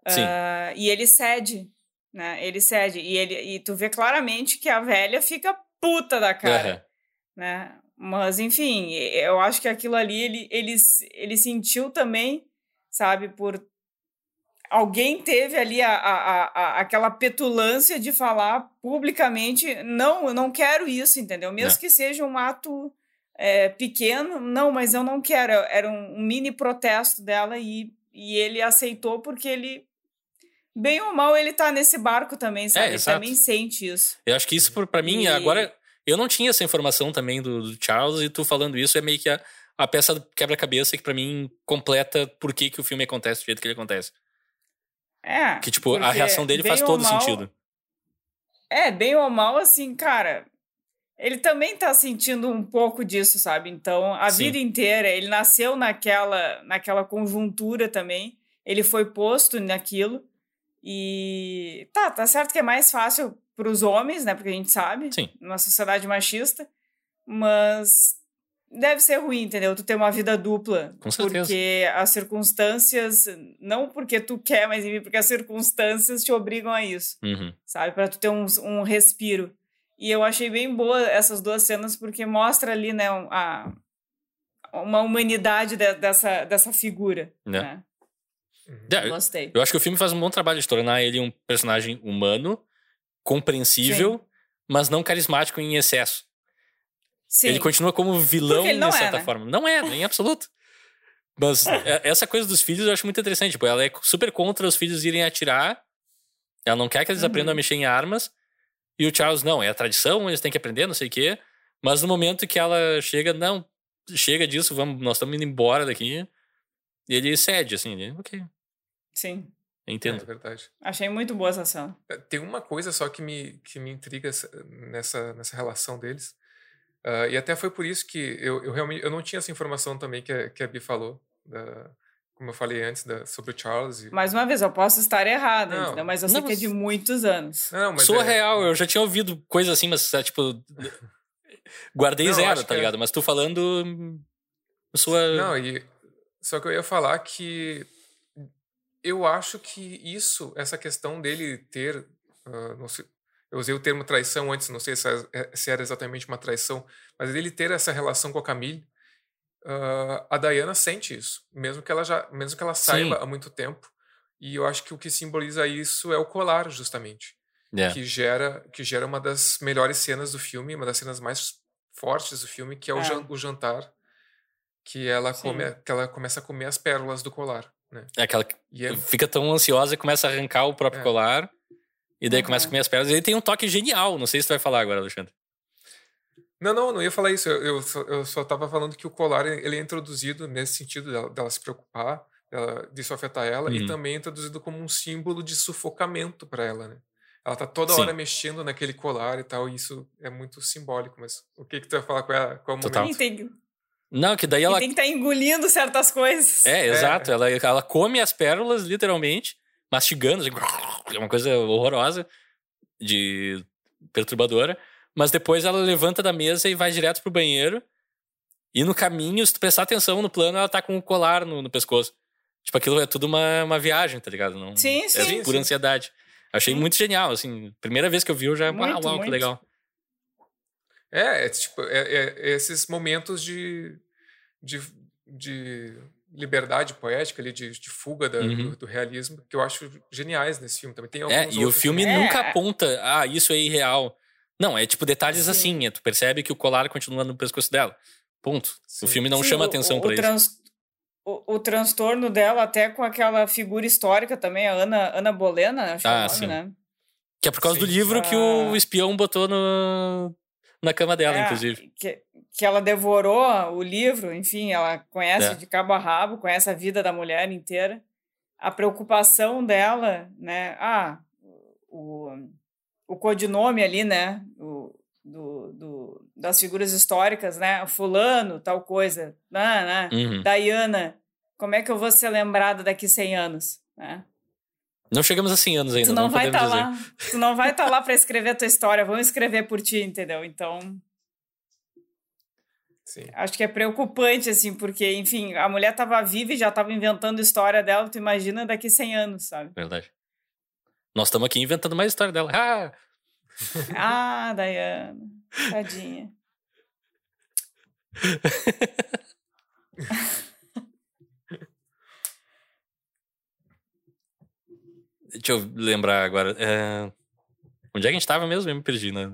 Sim. ah, e ele cede, né? Ele cede. E, ele, e tu vê claramente que a velha fica puta da cara Aham. né? Mas, enfim, eu acho que aquilo ali ele, ele, ele sentiu também, sabe, por. Alguém teve ali a, a, a, aquela petulância de falar publicamente: não, eu não quero isso, entendeu? Mesmo É. que seja um ato é, pequeno, não, mas eu não quero. Era um, um mini protesto dela e, e ele aceitou porque ele. Bem ou mal, ele tá nesse barco também, sabe? ele É, exato. também sente isso. Eu acho que isso, pra mim, E- agora. Eu não tinha essa informação também do, do Charles, e tu falando isso é meio que a, a peça quebra-cabeça que pra mim completa por que, que o filme acontece do jeito que ele acontece. É. Que, tipo, a reação dele faz todo mal- sentido. É, bem ou mal, assim, cara. Ele também tá sentindo um pouco disso, sabe? Então, a Sim. vida inteira, ele nasceu naquela, naquela conjuntura também. Ele foi posto naquilo. E tá, tá certo que é mais fácil para os homens, né? Porque a gente sabe, Sim. numa sociedade machista, mas deve ser ruim, entendeu? Tu ter uma vida dupla. Com certeza. Porque as circunstâncias, não porque tu quer, mas porque as circunstâncias te obrigam a isso Uhum. sabe? Para tu ter um, um respiro. E eu achei bem boa essas duas cenas porque mostra ali, né, a, uma humanidade de- dessa, dessa figura. Né. Né? É, Gostei. Eu acho que o filme faz um bom trabalho de tornar ele um personagem humano, compreensível, mas não carismático em excesso. Sim. Ele continua como vilão, de é, certa né? forma. Não é, em absoluto. Mas é- essa coisa dos filhos eu acho muito interessante. Tipo, ela é super contra os filhos irem atirar. Ela não quer que eles Uhum. aprendam a mexer em armas. E o Charles, não, é a tradição, eles têm que aprender, não sei o quê. Mas no momento que ela chega, não, chega disso, vamos, nós estamos indo embora daqui. E ele cede, assim, ele, ok, Sim. eu É entendo. verdade. Achei muito boa essa cena. É, Tem uma coisa só que me, que me intriga essa- nessa, nessa relação deles. Ah, e até foi por isso que eu, eu realmente eu não tinha essa informação também que a, que a Bi falou, da- como eu falei antes, da- sobre o Charles. E... Mais uma vez, eu posso estar errada, Não. entendeu? Mas eu Não, sei que é de muitos anos. Não, Sou é- real, eu já tinha ouvido coisa assim, mas é, tipo. Guardei Não, zero, tá é- ligado? Mas tu falando. Sua. Não, e só que eu ia falar que eu acho que isso, essa questão dele ter, ah, não sei, eu usei o termo traição antes, não sei se, é- se era exatamente uma traição, mas ele ter essa relação com a Camille, ah, a Diana sente isso, mesmo que ela já, mesmo que ela saiba Sim. há muito tempo. E eu acho que o que simboliza isso é o colar, justamente É. que gera que gera uma das melhores cenas do filme, uma das cenas mais fortes do filme, que é o, É. jan- o jantar, que ela Sim. come, que ela começa a comer as pérolas do colar, né? É aquela que E é, fica tão ansiosa e começa a arrancar o próprio É. colar. E daí começa a Uhum. comer as pedras. Ele tem um toque genial. Não sei se tu vai falar agora, Alexandre. Não, não, não ia falar isso. Eu, eu, só, eu só tava falando que o colar ele é introduzido nesse sentido dela, dela se preocupar, dela, disso afetar ela, Uhum. e também é introduzido como um símbolo de sufocamento para ela, né? Ela tá toda Sim. hora mexendo naquele colar e tal, e isso é muito simbólico. Mas o que que tu vai falar com ela? Qual é o Total. momento? E tem, que- Não, que daí e ela. tem que estar engolindo certas coisas. É, exato. Ela, ela come as pérolas, literalmente, mastigando. Assim, é uma coisa horrorosa, de perturbadora. Mas depois ela levanta da mesa e vai direto pro banheiro. E no caminho, se tu prestar atenção no plano, ela tá com o colar no, no pescoço. Tipo, aquilo é tudo uma, uma viagem, tá ligado? Não, Sim, É sim. por sim. ansiedade. Achei Sim. muito genial, assim. Primeira vez que eu vi, eu já. Muito, uau, uau, que muito. legal. É, é tipo, é, é- é esses momentos de, de, de liberdade poética ali, de, de fuga da- Uhum. do, do realismo, que eu acho geniais nesse filme. Também tem É, alguns e o filme também. É. nunca aponta, ah, isso é irreal. Não, é tipo detalhes Sim. assim. é, tu percebe que o colar continua no pescoço dela. Ponto. O Sim. filme não Sim, chama o- atenção o, pra o isso. trans- o, o transtorno dela, até com aquela figura histórica também, a Ana, Ana Bolena, acho que é Ah, o nome, né? Que é por causa do livro que o Ah. espião botou no, na cama dela, É, inclusive. Que, que ela devorou o livro, enfim, ela conhece é. de cabo a rabo, conhece a vida da mulher inteira. A preocupação dela, né? Ah, o, o codinome ali, né? O, do, do, das figuras históricas, né? Fulano, tal coisa, né? né? Uhum. Diana, como é que eu vou ser lembrada daqui 100 anos, né? Não chegamos a 100 anos ainda. Tu não, não vai estar tá lá. Tu não vai estar tá lá para escrever a tua história. Vamos escrever por ti, entendeu? Então. Sim. Acho que é preocupante, assim, porque, enfim, a mulher estava viva e já estava inventando história dela. Tu imagina daqui 100 anos, sabe? Verdade. Nós estamos aqui inventando mais história dela. Ah! ah, Dayana. Tadinha. Deixa eu lembrar agora. É... Onde é que a gente tava mesmo? Eu me perdi, né?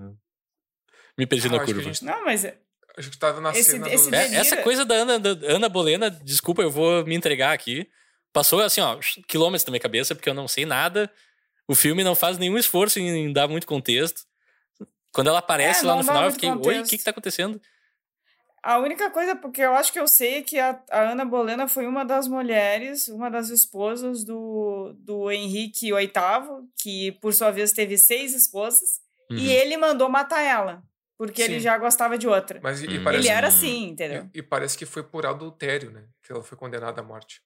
Me perdi ah, na curva. Gente... Não, mas. A gente tava na esse, cena esse do... é, Essa coisa da Ana, da Ana Bolena, desculpa, eu vou me entregar aqui. Passou assim, ó, quilômetros da minha cabeça, porque eu não sei nada. O filme não faz nenhum esforço em dar muito contexto. Quando ela aparece é, lá no final, eu fiquei, contexto. oi, o que que tá acontecendo? A única coisa, porque eu acho que eu sei que a, a, Ana Bolena foi uma das mulheres, uma das esposas do, do Henrique VIII, que por sua vez teve seis esposas, uhum. e ele mandou matar ela, porque Sim. ele já gostava de outra. Mas, e, uhum. parece, ele era assim, entendeu? E, e, parece que foi por adultério, né? Que ela foi condenada à morte.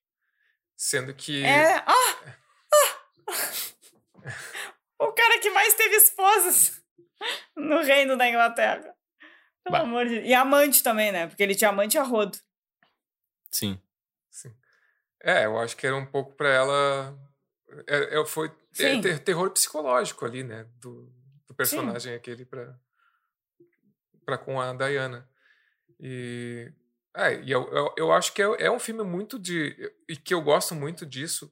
Sendo que. É. Ah! ah! o cara que mais teve esposas no reino da Inglaterra. Pelo bah. amor de Deus. E amante também, né? Porque ele tinha amante a rodo. Sim. Sim. É, eu acho que era um pouco para ela. É, é, foi ter, ter, terror psicológico ali, né? Do, do personagem Sim. aquele para para com a Diana. E, é, e eu, eu, eu, acho que é, é um filme muito de. E que eu gosto muito disso,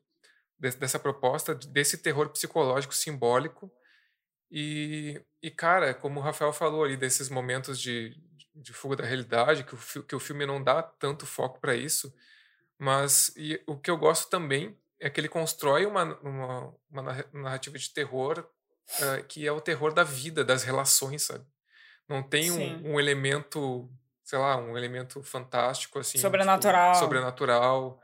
dessa proposta, desse terror psicológico simbólico e, e, cara, como o Rafael falou ali, desses momentos de, de fuga da realidade, que o, que o filme não dá tanto foco para isso, mas e, o que eu gosto também é que ele constrói uma, uma, uma narrativa de terror uh, que é o terror da vida, das relações, sabe? Não tem um, um, elemento, sei lá, um elemento fantástico, assim. Sobrenatural. Tipo, sobrenatural.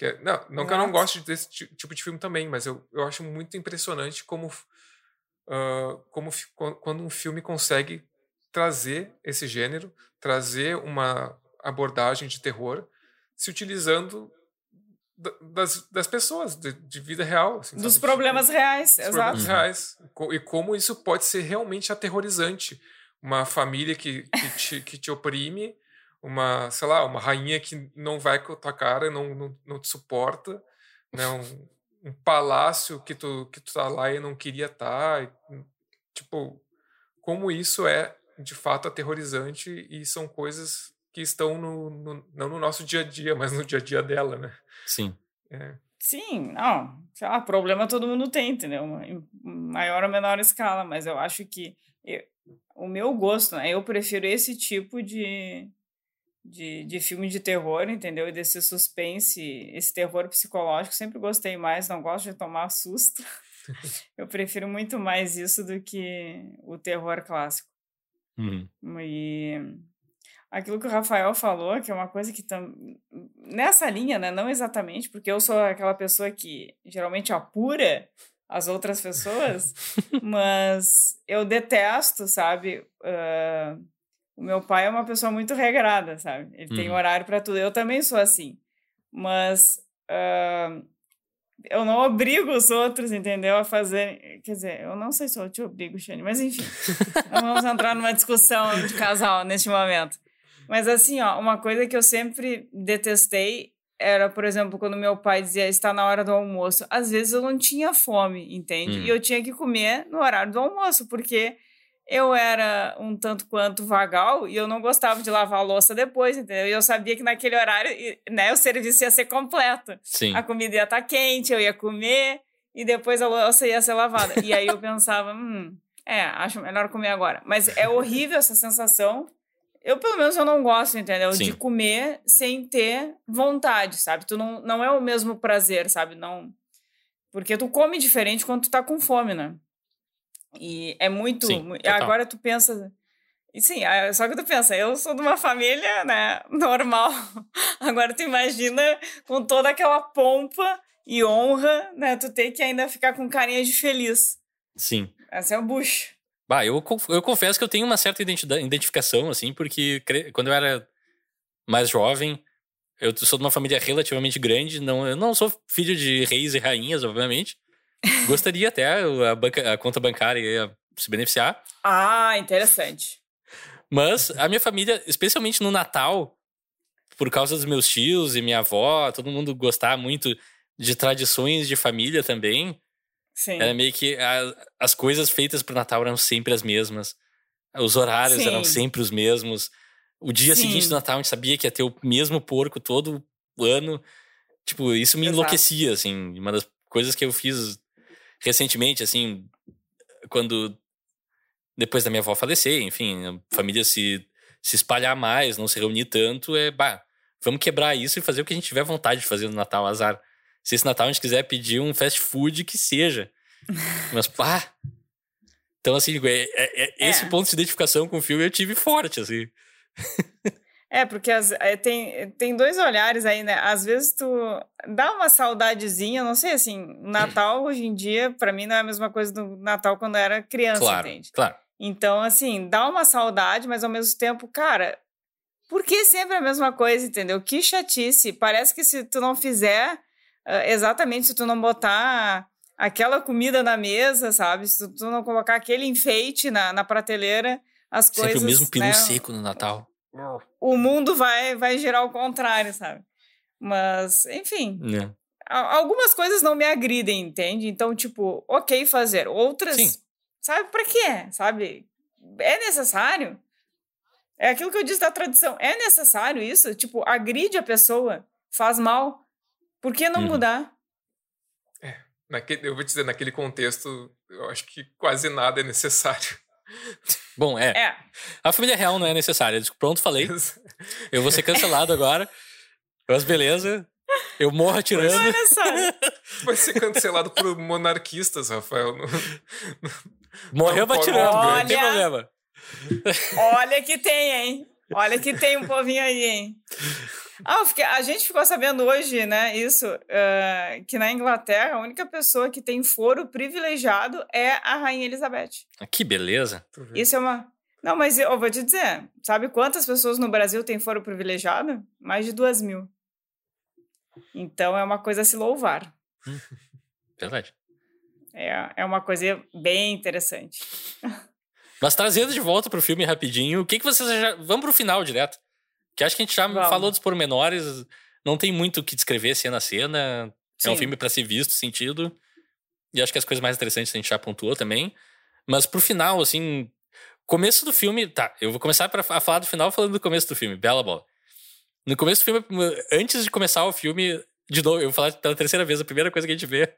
Que é, não, não que eu não goste desse tipo de filme também, mas eu, eu acho muito impressionante como uh, como quando um filme consegue trazer esse gênero, trazer uma abordagem de terror, se utilizando das, das pessoas, de, de vida real. Assim, Dos sabe? problemas tipo, reais, dos exato. Problemas reais. E como isso pode ser realmente aterrorizante. Uma família que, que, te, que te oprime, uma, sei lá, uma rainha que não vai com a tua cara, não, não, não te suporta, né? Um, um palácio que tu, que tu tá lá e não queria estar. Tá, tipo, como isso é de fato aterrorizante e são coisas que estão no, no, não no nosso dia a dia, mas no dia a dia dela, né? Sim. É. Sim, não. Lá, problema todo mundo tem, entendeu? Em maior ou menor escala, mas eu acho que eu, o meu gosto, né? Eu prefiro esse tipo de, de, de filme de terror, entendeu? E desse suspense, esse terror psicológico, sempre gostei mais, não gosto de tomar susto. Eu prefiro muito mais isso do que o terror clássico. Uhum. E aquilo que o Rafael falou, que é uma coisa que tam... nessa linha, né? Não exatamente, porque eu sou aquela pessoa que geralmente apura as outras pessoas, mas eu detesto, sabe? Uh o meu pai é uma pessoa muito regrada, sabe? Ele uhum. tem horário para tudo. Eu também sou assim. Mas uh, eu não obrigo os outros, entendeu? A fazer. Quer dizer, eu não sei se eu te obrigo, Xane, mas enfim. não vamos entrar numa discussão de casal neste momento. Mas assim, ó, uma coisa que eu sempre detestei era, por exemplo, quando meu pai dizia está na hora do almoço. Às vezes eu não tinha fome, entende? E eu tinha que comer no horário do almoço, porque eu era um tanto quanto vagal e eu não gostava de lavar a louça depois, entendeu? E eu sabia que naquele horário, né, o serviço ia ser completo. Sim. A comida ia estar tá quente, eu ia comer e depois a louça ia ser lavada. E aí eu pensava, hum, é, acho melhor comer agora. Mas é horrível essa sensação. Eu, pelo menos, eu não gosto, entendeu? Sim. De comer sem ter vontade, sabe? Tu não, não é o mesmo prazer, sabe? Não... Porque tu come diferente quando tu tá com fome, né? E é muito. Sim, agora tu pensa. Sim, só que tu pensa, eu sou de uma família, né, normal. Agora tu imagina com toda aquela pompa e honra, né, tu ter que ainda ficar com carinha de feliz. Sim. Essa é o Bush. Bah, eu, eu confesso que eu tenho uma certa identificação, assim, porque quando eu era mais jovem, eu sou de uma família relativamente grande, não, eu não sou filho de reis e rainhas, obviamente. Gostaria até a, banca, a conta bancária se beneficiar. Ah, interessante. Mas a minha família, especialmente no Natal, por causa dos meus tios e minha avó, todo mundo gostar muito de tradições de família também. Sim. Era meio que a, as coisas feitas pro Natal eram sempre as mesmas. Os horários Sim. eram sempre os mesmos. O dia Sim. seguinte do Natal a gente sabia que ia ter o mesmo porco todo ano. Tipo, isso me Exato. enlouquecia, assim. Uma das coisas que eu fiz recentemente, assim, quando depois da minha avó falecer, enfim, a família se, se espalhar mais, não se reunir tanto, é, bah, vamos quebrar isso e fazer o que a gente tiver vontade de fazer no Natal, azar. Se esse Natal a gente quiser pedir um fast food, que seja. Mas, pá. Então, assim, é, é, é, esse ponto de identificação com o filme eu tive forte, assim. É, porque as, é, tem, tem dois olhares aí, né? Às vezes tu dá uma saudadezinha, não sei, assim, Natal hoje em dia, para mim não é a mesma coisa do Natal quando eu era criança, claro, entende? Claro. Então, assim, dá uma saudade, mas ao mesmo tempo, cara, por que sempre a mesma coisa, entendeu? Que chatice. Parece que se tu não fizer uh, exatamente, se tu não botar aquela comida na mesa, sabe? Se tu não colocar aquele enfeite na, na prateleira, as sempre coisas. Sempre o mesmo peru né? seco no Natal o mundo vai, vai girar ao contrário, sabe? Mas, enfim. É. Algumas coisas não me agridem, entende? Então, tipo, ok fazer. Outras, Sim. sabe, pra quê? Sabe? É necessário? É aquilo que eu disse da tradição. É necessário isso? Tipo, agride a pessoa, faz mal. Por que não uhum. mudar? É, naquele, eu vou te dizer, naquele contexto, eu acho que quase nada é necessário. Bom, é. é. A família real não é necessária. Pronto, falei. Eu vou ser cancelado agora. Mas beleza. Eu morro atirando. Não é necessário. Vai ser cancelado por monarquistas, Rafael. Morreu atirando, Olha... não tem problema. Olha que tem, hein? Olha que tem um povinho aí, hein? Ah, fiquei, a gente ficou sabendo hoje, né, isso, uh, que na Inglaterra a única pessoa que tem foro privilegiado é a Rainha Elizabeth. Ah, que beleza. Isso é uma... Não, mas eu vou te dizer, sabe quantas pessoas no Brasil têm foro privilegiado? Mais de duas mil. Então é uma coisa a se louvar. Verdade. É, é uma coisa bem interessante. Mas trazendo de volta pro filme rapidinho, o que, que vocês já. Vamos pro final direto. Que acho que a gente já Vamos. falou dos pormenores, não tem muito o que descrever cena a cena. Sim. É um filme para ser visto, sentido. E acho que as coisas mais interessantes a gente já pontuou também. Mas pro final, assim, começo do filme. Tá, eu vou começar pra, a falar do final falando do começo do filme. Bela bola. No começo do filme, antes de começar o filme, de novo, eu vou falar pela terceira vez, a primeira coisa que a gente vê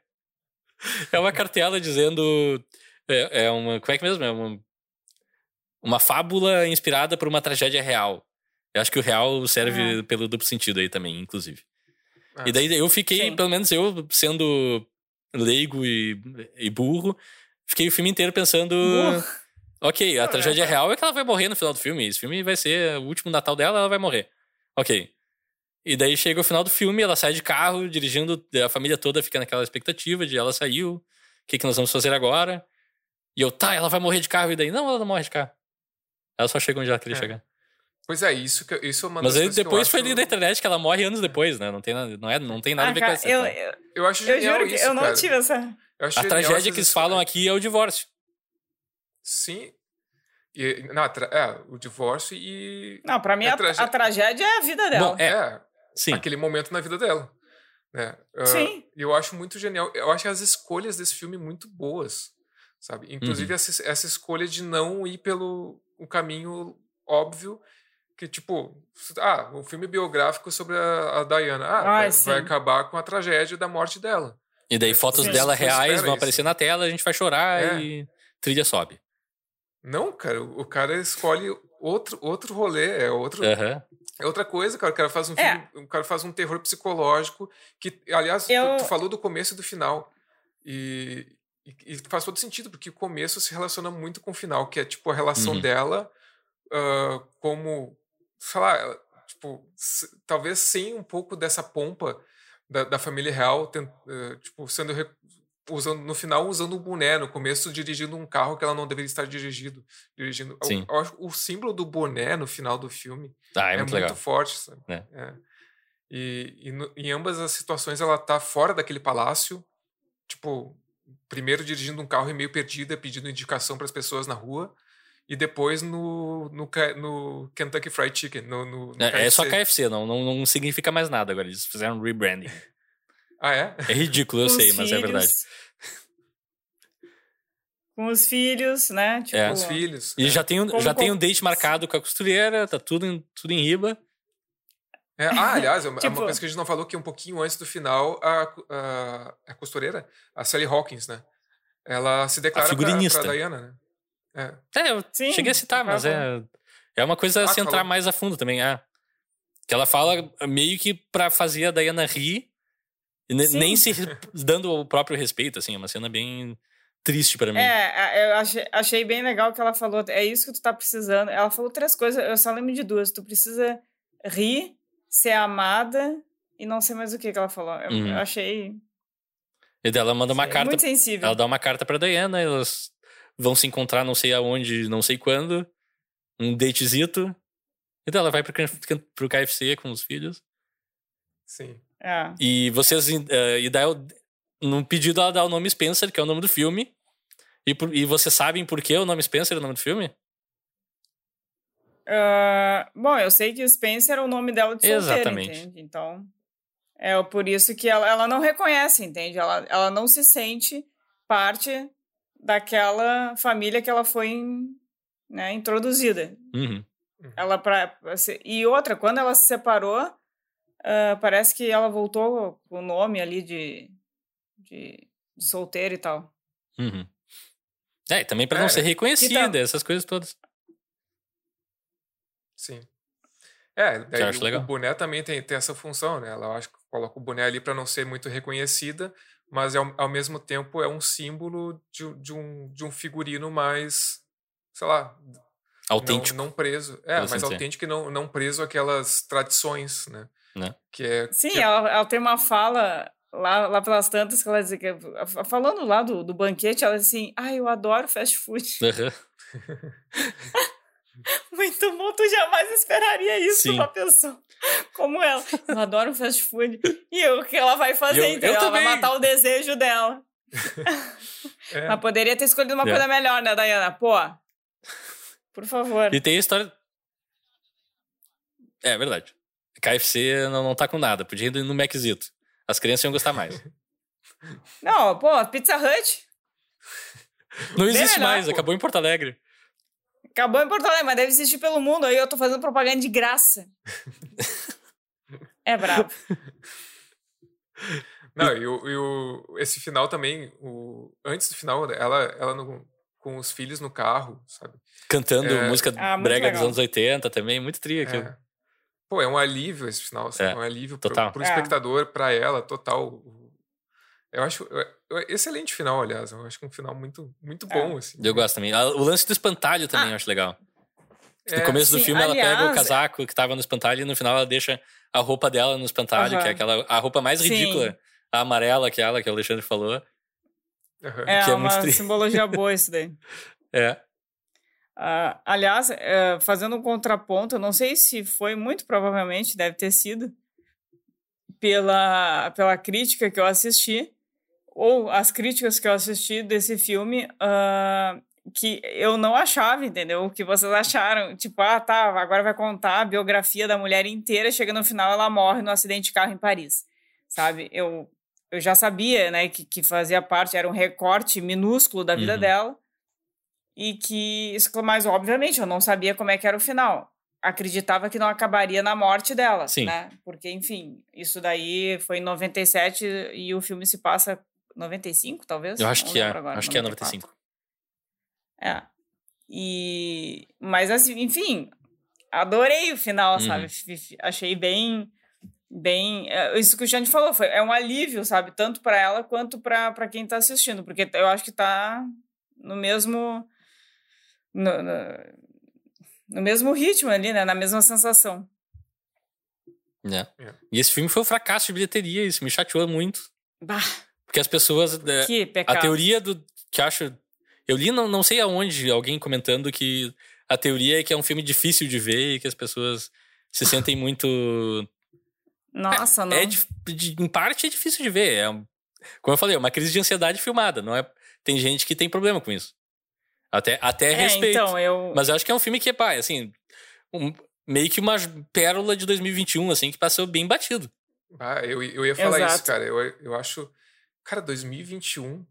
é uma cartela dizendo. É, é uma. Como é que mesmo? É uma, uma fábula inspirada por uma tragédia real. Eu acho que o real serve é. pelo duplo sentido aí também, inclusive. Ah, e daí eu fiquei, sim. pelo menos eu, sendo leigo e, e burro, fiquei o filme inteiro pensando. Burro. Ok, a tragédia real é que ela vai morrer no final do filme. Esse filme vai ser o último Natal dela, ela vai morrer. Ok. E daí chega o final do filme, ela sai de carro, dirigindo, a família toda fica naquela expectativa de ela saiu, o que, que nós vamos fazer agora? E eu, tá, ela vai morrer de carro, e daí, não, ela não morre de carro. Ela só chega onde ela queria é. chegar. Pois é, isso, que, isso é uma Mas aí depois foi ali na internet que ela morre anos depois, né? Não tem, nada, não é, não tem nada ah, a ver cara, com essa. Eu, eu, eu acho eu juro que isso, eu não cara. tive essa. a tragédia que eles falam aqui é o divórcio. Sim. E, não, é, o divórcio e. Não, pra mim a, tragédia... a, tragédia é a vida dela. Bom, é, é sim. aquele momento na vida dela. Né? Uh, sim. E eu acho muito genial. Eu acho as escolhas desse filme muito boas. Sabe? Inclusive uhum. essa, essa escolha de não ir pelo um caminho óbvio que, tipo, ah, um filme biográfico sobre a, a Diana. Ah, vai, vai, acabar com a tragédia da morte dela. E daí fotos sim, dela reais vão isso. aparecer na tela, a gente vai chorar é. e trilha sobe. Não, cara, o cara escolhe outro, outro rolê, é outro. Uhum. É outra coisa, cara. O cara faz um é. filme, o cara faz um terror psicológico que, aliás, Eu... tu, tu, falou do começo e do final. E, e, e, faz todo sentido, porque o começo se relaciona muito com o final, que é tipo a relação uhum. dela uh, como, sei lá, tipo, talvez sem um pouco dessa pompa da, da família real, tent, uh, tipo, sendo usando no final usando um boné, no começo dirigindo um carro que ela não deveria estar dirigindo. dirigindo. Sim. Eu, eu acho o símbolo do boné no final do filme ah, é, é, muito, muito forte, sabe? É. É. E, e no, em ambas as situações ela tá fora daquele palácio, tipo, primeiro dirigindo um carro e meio perdida, pedindo indicação para as pessoas na rua. E depois no, no, no Kentucky Fried Chicken. No, no, no é, é, só KFC, não, não, não significa mais nada agora. Eles fizeram um rebranding. Ah, é? É ridículo, eu sei, mas é verdade. Com os filhos, né? Tipo, é. os filhos. E é. já, tem um, já tem um date marcado com a costureira, tá tudo em, tudo em riba. É, ah, aliás, tipo, uma coisa que a gente não falou que um pouquinho antes do final, a, a, a costureira, a Sally Hawkins, né? Ela se declara a pra, pra Diana, né? É, é eu Sim, cheguei a citar, mas é, é uma coisa ah, a se entrar falou. mais a fundo também. É. Que ela fala meio que pra fazer a Diana rir Sim. Nem se dando o próprio respeito, assim, é uma cena bem triste para mim. É, eu achei, achei bem legal que ela falou, é isso que tu tá precisando. Ela falou três coisas, eu só lembro de duas. Tu precisa rir, ser amada e não sei mais o que que ela falou. Eu, uhum. eu achei... E dela manda uma carta... Muito sensível. Ela dá uma carta pra Diana, elas vão se encontrar não sei aonde, não sei quando, um datezito, e dela vai pro, pro KFC com os filhos. Sim. É. E vocês. Uh, e daí, no pedido, ela dá o nome Spencer, que é o nome do filme. E, por, e vocês sabem por que o nome Spencer é o nome do filme? Uh, bom, eu sei que o Spencer é o nome dela de solteira, Exatamente. entende? Então, é por isso que ela, ela não reconhece, entende? Ela, ela não se sente parte daquela família que ela foi né, introduzida. Uhum. Ela pra, e outra, quando ela se separou, Uh, parece que ela voltou com o nome ali de, de, de solteira e tal. Uhum. É, e também para não ser reconhecida, tá... essas coisas todas. Sim. É, daí o, legal. o boné também tem, tem essa função, né? Ela acho que coloca o boné ali para não ser muito reconhecida, mas ao, ao mesmo tempo é um símbolo de, de, um, de um figurino mais, sei lá, autêntico. Não, não preso. É, mais autêntico e não, não preso aquelas tradições, né? né? Que é, Sim, que é... Ela, ela tem uma fala lá, lá pelas tantas que ela diz que falando lá do, do banquete, ela diz assim: "Ah, eu adoro fast food". Uhum. Muito bom, tu jamais esperaria isso Sim. uma pessoa como ela. Eu adoro fast food. E o que ela vai fazer, eu, então? Eu ela também. vai matar o desejo dela. é. Mas poderia ter escolhido uma é. coisa melhor, né, Dayana? Pô, por favor. E tem a história... É, verdade. KFC não, não tá com nada. Podia ir no Maczito. As crianças iam gostar mais. Não, pô, Pizza Hut. Não existe melhor, mais, pô. acabou em Porto Alegre. Acabou em Porto Alegre, mas deve existir pelo mundo. Aí eu tô fazendo propaganda de graça. é brabo. Não, e, o, e o, esse final também, o, antes do final, ela, ela no, com os filhos no carro, sabe? Cantando é, música ah, brega legal. dos anos 80 também, muito tria aquilo. É. Pô, é um alívio esse final, assim, é, um alívio total. pro, pro espectador, para ela, total. Eu acho excelente final, aliás. Eu acho que é um final muito, muito é. bom, assim. Eu gosto também. O lance do espantalho também ah. eu acho legal. No é, começo sim, do filme aliás, ela pega o casaco que tava no espantalho e no final ela deixa a roupa dela no espantalho, que é aquela a roupa mais ridícula, sim. a amarela que ela, que o Alexandre falou. Uhum. É, é uma simbologia boa isso daí. É. Uh, aliás, uh, fazendo um contraponto, eu não sei se foi, muito provavelmente deve ter sido, pela, pela crítica que eu assisti, ou as críticas que eu assisti desse filme, uh, que eu não achava, entendeu? O que vocês acharam. Tipo, ah, tá, agora vai contar a biografia da mulher inteira, chega no final ela morre no acidente de carro em Paris, sabe? Eu, eu já sabia, né, que, que fazia parte, era um recorte minúsculo da vida uhum. dela, e que mas obviamente eu não sabia como é que era o final. Acreditava que não acabaria na morte dela, Sim. né? Porque, enfim, isso daí foi em 97 e o filme se passa 95, talvez? Eu acho não que é. Agora, acho 94. que é 95. É. E mas assim, enfim, adorei o final, uhum. sabe? Achei bem bem, é, isso que o Xande falou, foi é um alívio, sabe, tanto para ela quanto para quem tá assistindo, porque eu acho que tá no mesmo no, no, no mesmo ritmo ali, né? Na mesma sensação. É. é. E esse filme foi um fracasso de bilheteria, isso me chateou muito. Bah. Porque as pessoas. É, que pecado. A teoria do. que acho. Eu li, não, não sei aonde, alguém comentando que a teoria é que é um filme difícil de ver e que as pessoas se sentem muito. Nossa, é, não. É, de, de, em parte é difícil de ver. É, como eu falei, é uma crise de ansiedade filmada. Não é, tem gente que tem problema com isso. Até, até é, respeito. Então, eu... Mas eu acho que é um filme que é, pá, assim, um, meio que uma pérola de 2021, assim, que passou bem batido. Ah, eu, eu ia falar Exato. isso, cara. Eu, eu acho. Cara, 2021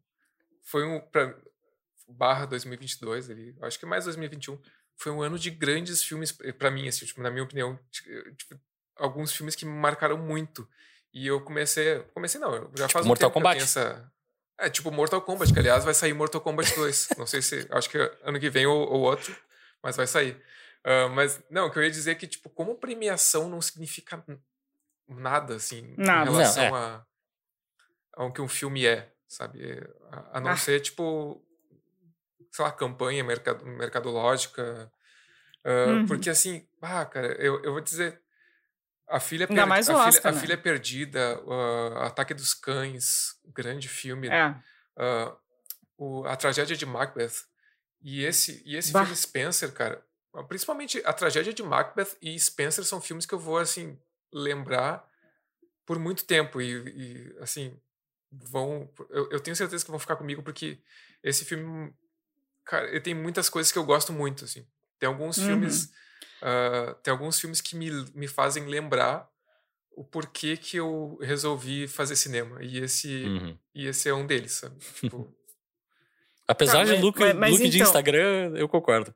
foi um. Pra, barra 2022 ali. Acho que mais 2021. Foi um ano de grandes filmes para mim, assim, tipo, na minha opinião. Tipo, alguns filmes que me marcaram muito. E eu comecei. Comecei não, já tipo faz um Mortal tempo Kombat. que eu tenho essa. É, tipo Mortal Kombat, que aliás vai sair Mortal Kombat 2. não sei se. Acho que ano que vem ou, ou outro, mas vai sair. Uh, mas, não, o que eu ia dizer é que, tipo, como premiação não significa nada, assim, nada. em relação não, é. a, ao que um filme é, sabe? A, a não ah. ser, tipo, sei lá, campanha mercado, mercadológica. Uh, uhum. Porque, assim, ah, cara, eu, eu vou dizer. A filha, per... mais a, Oscar, filha, né? a filha perdida, uh, Ataque dos Cães, grande filme. É. o, a tragédia de Macbeth. E esse, e esse filme Spencer, cara, Principalmente a tragédia de Macbeth e Spencer são filmes que eu vou assim lembrar por muito tempo e, e assim vão eu, eu, tenho certeza que vão ficar comigo porque esse filme cara ele tem muitas coisas que eu gosto muito assim tem alguns uhum. filmes uh, tem alguns filmes que me, me fazem lembrar o porquê que eu resolvi fazer cinema e esse uhum. e esse é um deles sabe tipo apesar tá, de look, mas, mas look então... de Instagram eu concordo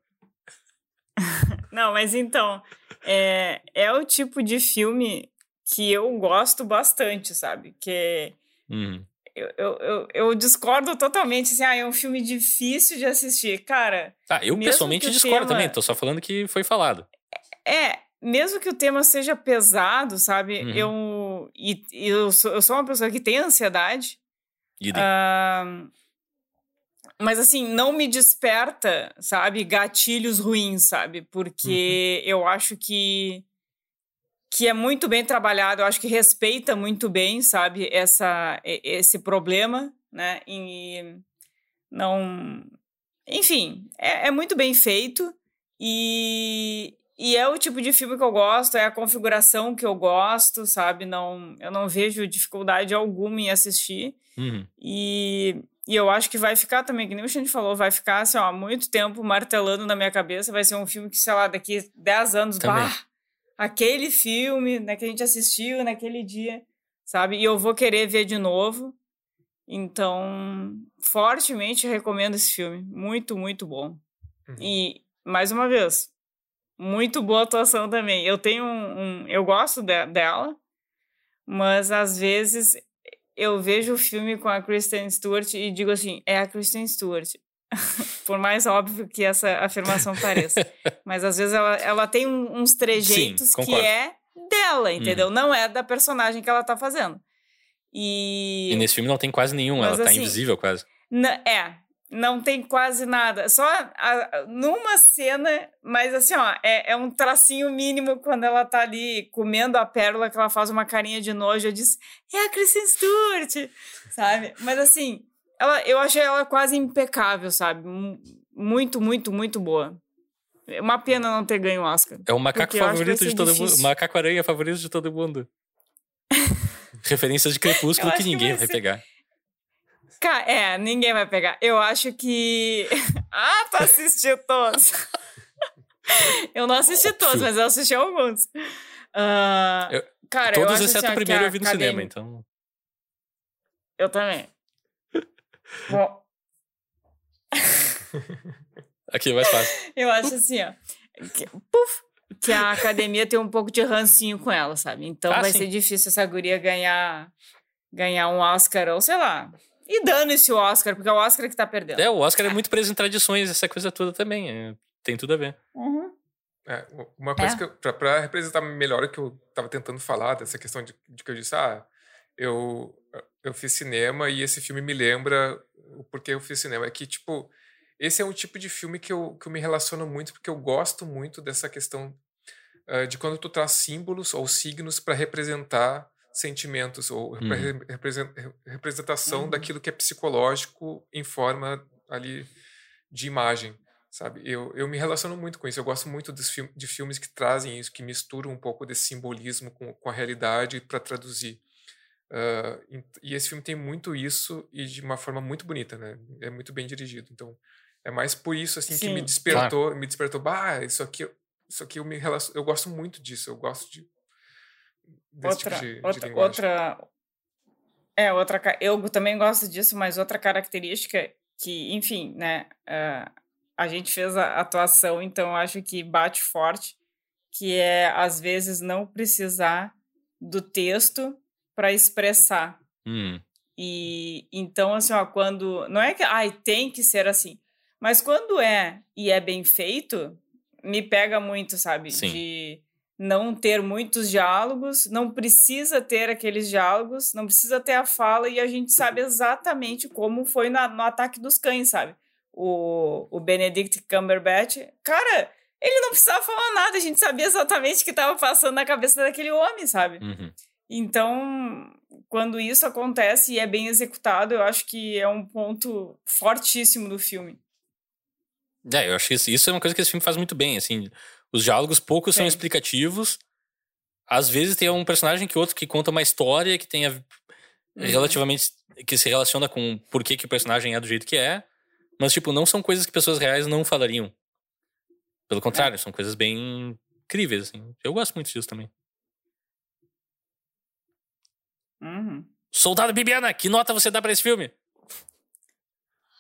não, mas então, é, é o tipo de filme que eu gosto bastante, sabe? Que uhum. eu, eu, eu, eu, discordo totalmente, assim, ah, é um filme difícil de assistir. Cara. Ah, eu pessoalmente discordo tema... também, tô só falando que foi falado. É, mesmo que o tema seja pesado, sabe? Uhum. Eu, e, eu, sou, eu sou uma pessoa que tem ansiedade. Uh, mas assim, não me desperta, sabe, gatilhos ruins, sabe? Porque uhum. eu acho que que é muito bem trabalhado, eu acho que respeita muito bem, sabe, essa esse problema, né? E não, enfim, é, é muito bem feito e e é o tipo de filme que eu gosto, é a configuração que eu gosto, sabe? Não, eu não vejo dificuldade alguma em assistir. Uhum. E e eu acho que vai ficar também, que nem o Xande falou, vai ficar assim, ó, muito tempo martelando na minha cabeça. Vai ser um filme que, sei lá, daqui 10 anos, bah, aquele filme né, que a gente assistiu naquele dia, sabe? E eu vou querer ver de novo. Então, fortemente recomendo esse filme. Muito, muito bom. Uhum. E, mais uma vez, muito boa atuação também. Eu tenho um. um eu gosto de, dela, mas às vezes eu vejo o filme com a Kristen Stewart e digo assim, é a Kristen Stewart. Por mais óbvio que essa afirmação pareça. Mas às vezes ela, ela tem uns trejeitos Sim, que é dela, entendeu? Uhum. Não é da personagem que ela tá fazendo. E... e nesse filme não tem quase nenhum, Mas, ela tá assim, invisível quase. É, não tem quase nada. Só a, numa cena, mas assim, ó, é, é, um tracinho mínimo quando ela tá ali comendo a pérola, que ela faz uma carinha de nojo. Eu disse, é a Kristen Stewart, sabe? Mas assim, ela, eu achei ela quase impecável, sabe? Muito, muito, muito boa. É uma pena não ter ganho o Oscar. É o macaco favorito de todo difícil. mundo. Macaco aranha favorito de todo mundo. Referências de crepúsculo que ninguém vai, vai pegar. Cara, é, ninguém vai pegar. Eu acho que. ah, tu assistiu todos. eu não assisti todos, mas eu assisti alguns. Uh, eu, cara, todos eu acho exceto assim, o primeiro eu vi no academia... cinema, então. Eu também. Bom. Aqui, mais fácil. Eu acho assim, ó. Que, puf, que a academia tem um pouco de rancinho com ela, sabe? Então ah, vai sim. ser difícil essa guria ganhar, ganhar um Oscar, ou sei lá, e dando esse Oscar, porque é o Oscar que tá perdendo. É, o Oscar é muito preso em tradições, essa coisa toda também. É, tem tudo a ver. Uhum. É, uma coisa é. que eu, pra, pra, representar melhor o que eu tava tentando falar, dessa questão de, de, que eu disse, ah, eu, eu fiz cinema e esse filme me lembra o porquê eu fiz cinema. É que, tipo, esse é um tipo de filme que eu, que eu me relaciono muito, porque eu gosto muito dessa questão uh, de quando tu traz símbolos ou signos para representar sentimentos ou uhum. representação uhum. daquilo que é psicológico em forma ali de imagem, sabe? Eu, eu me relaciono muito com isso. Eu gosto muito dos film, de filmes que trazem isso, que misturam um pouco desse simbolismo com, com a realidade para traduzir. Uh, e esse filme tem muito isso e de uma forma muito bonita, né? É muito bem dirigido. Então, é mais por isso assim Sim, que me despertou, claro. me despertou, bah, isso aqui, isso aqui eu me relaciono, eu gosto muito disso. Eu gosto de desse outra, tipo de, outra, de outra é outra eu também gosto disso, mas outra característica que, enfim, né, uh, a gente fez a atuação, então acho que bate forte, que é às vezes não precisar do texto para expressar. Hum. E então assim, ó, quando não é que ai tem que ser assim, mas quando é e é bem feito, me pega muito, sabe? Sim. De não ter muitos diálogos, não precisa ter aqueles diálogos, não precisa ter a fala e a gente sabe exatamente como foi na, no ataque dos cães, sabe? O, o Benedict Cumberbatch, cara, ele não precisava falar nada, a gente sabia exatamente o que estava passando na cabeça daquele homem, sabe? Uhum. Então, quando isso acontece e é bem executado, eu acho que é um ponto fortíssimo do filme. É, eu acho que isso é uma coisa que esse filme faz muito bem, assim. Os diálogos poucos Sim. são explicativos. Às vezes tem um personagem que outro que conta uma história que tenha uhum. relativamente que se relaciona com por que, que o personagem é do jeito que é, mas tipo, não são coisas que pessoas reais não falariam. Pelo contrário, é. são coisas bem incríveis assim. Eu gosto muito disso também. Uhum. Soldado Bibiana, que nota você dá para esse filme?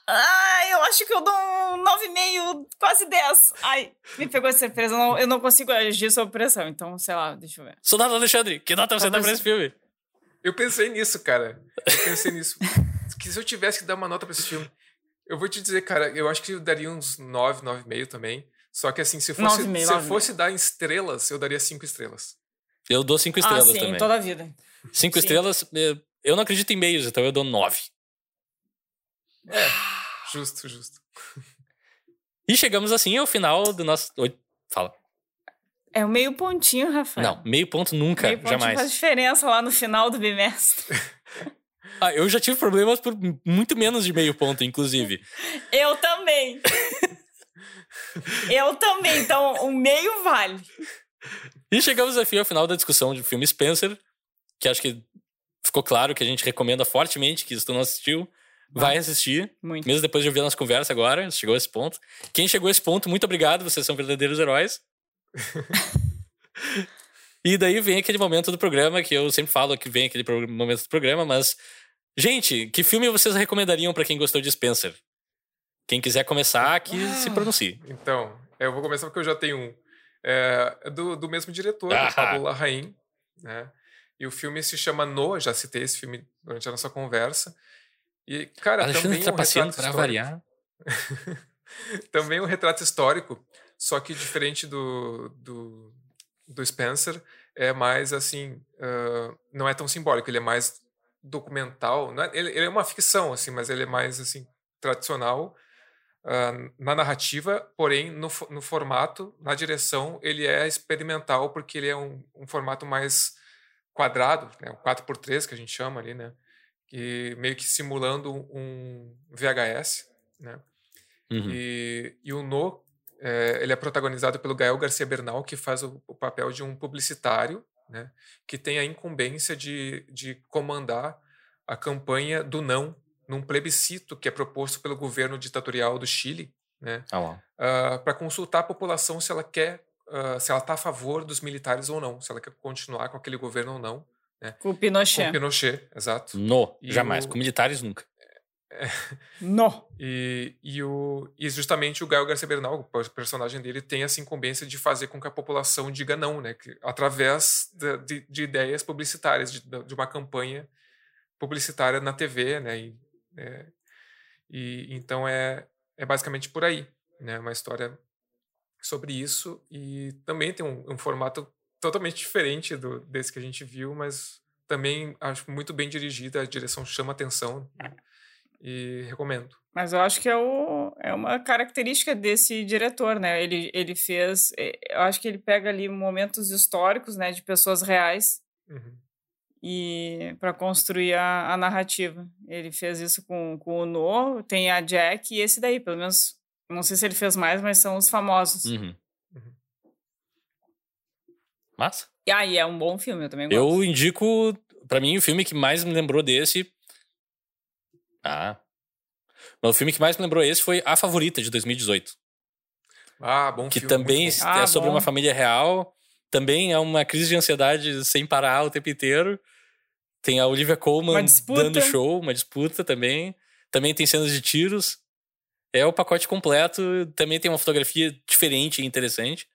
Ah, eu acho que eu dou um 9,5, quase 10. Ai, me pegou de surpresa. Eu não, eu não consigo agir sob pressão, então, sei lá, deixa eu ver. Soldado Alexandre, que nota você dá pra esse filme? Eu pensei nisso, cara. Eu pensei nisso. que se eu tivesse que dar uma nota pra esse filme, eu vou te dizer, cara, eu acho que eu daria uns 9, 9,5 também. Só que assim, se, fosse, 9, se eu fosse dar em estrelas, eu daria 5 estrelas. Eu dou 5 estrelas ah, sim, também. toda a vida. 5 estrelas, eu não acredito em meios, então eu dou 9. É, justo, justo. E chegamos assim ao final do nosso. Oi, fala. É o meio pontinho, Rafael. Não, meio ponto nunca, meio jamais. faz diferença lá no final do bimestre. ah, eu já tive problemas por muito menos de meio ponto, inclusive. eu também. eu também, então o meio vale. E chegamos ao final da discussão de filme Spencer, que acho que ficou claro que a gente recomenda fortemente, que se tu não assistiu, vai assistir. Muito. Mesmo depois de ouvir a nossa conversa agora, chegou a esse ponto. Quem chegou a esse ponto, muito obrigado, vocês são verdadeiros heróis. e daí vem aquele momento do programa que eu sempre falo que vem aquele momento do programa, mas. Gente, que filme vocês recomendariam para quem gostou de Spencer? Quem quiser começar, que ah, se pronuncie. Então, eu vou começar porque eu já tenho um. É do, do mesmo diretor, ah. Pablo Larraín, né? E o filme se chama No, já citei esse filme durante a nossa conversa. E, cara, Alexandre também um retrato para variar. também um retrato histórico, só que diferente do, do, do Spencer, é mais assim, uh, não é tão simbólico, ele é mais documental. É, ele, ele, é uma ficção, assim, mas ele é mais assim tradicional uh, na narrativa, porém no, no formato, na direção, ele é experimental porque ele é um, um formato mais quadrado, né, um 4x3 que a gente chama ali, né? e meio que simulando um VHS, né? Uhum. E, e o No, é, ele é protagonizado pelo Gael Garcia Bernal, que faz o, o, papel de um publicitário, né? Que tem a incumbência de, de comandar a campanha do não num plebiscito que é proposto pelo governo ditatorial do Chile, né? Oh, uh, ah, para consultar a população se ela quer, uh, se ela está a favor dos militares ou não, se ela quer continuar com aquele governo ou não. Né? Com o Pinochet. Com o Pinochet, exato. No, e jamais. O... Com militares, nunca. É... No. E, e, o, e justamente o Gael Garcia Bernal, o personagem dele, tem essa incumbência de fazer com que a população diga não, né? Que, através de, de, de, ideias publicitárias, de, de, uma campanha publicitária na TV, né? E, é, e então é, é basicamente por aí, né? Uma história sobre isso e também tem um, um formato totalmente diferente do, desse que a gente viu, mas também acho muito bem dirigida, a direção chama atenção. Né? E recomendo. Mas eu acho que é, o, é uma característica desse diretor, né? Ele, ele fez. eh, Eu acho que ele pega ali momentos históricos, né? De pessoas reais Uhum. e para construir a, a narrativa. Ele fez isso com, com o No, tem a Jack e esse daí, pelo menos. Não sei se ele fez mais, mas são os famosos. Uhum. Uhum. Massa. E aí, é um bom filme, eu também gosto. Eu indico, pra mim, o filme que mais me lembrou desse. Ah. O filme que mais me lembrou esse foi A Favorita, de 2018. Ah, bom que filme. também muito bom. Ah, é sobre bom. uma família real. Também é uma crise de ansiedade sem parar o tempo inteiro. Tem a Olivia Colman dando show, uma disputa também. Também tem cenas de tiros. É o pacote completo. Também tem uma fotografia diferente e interessante.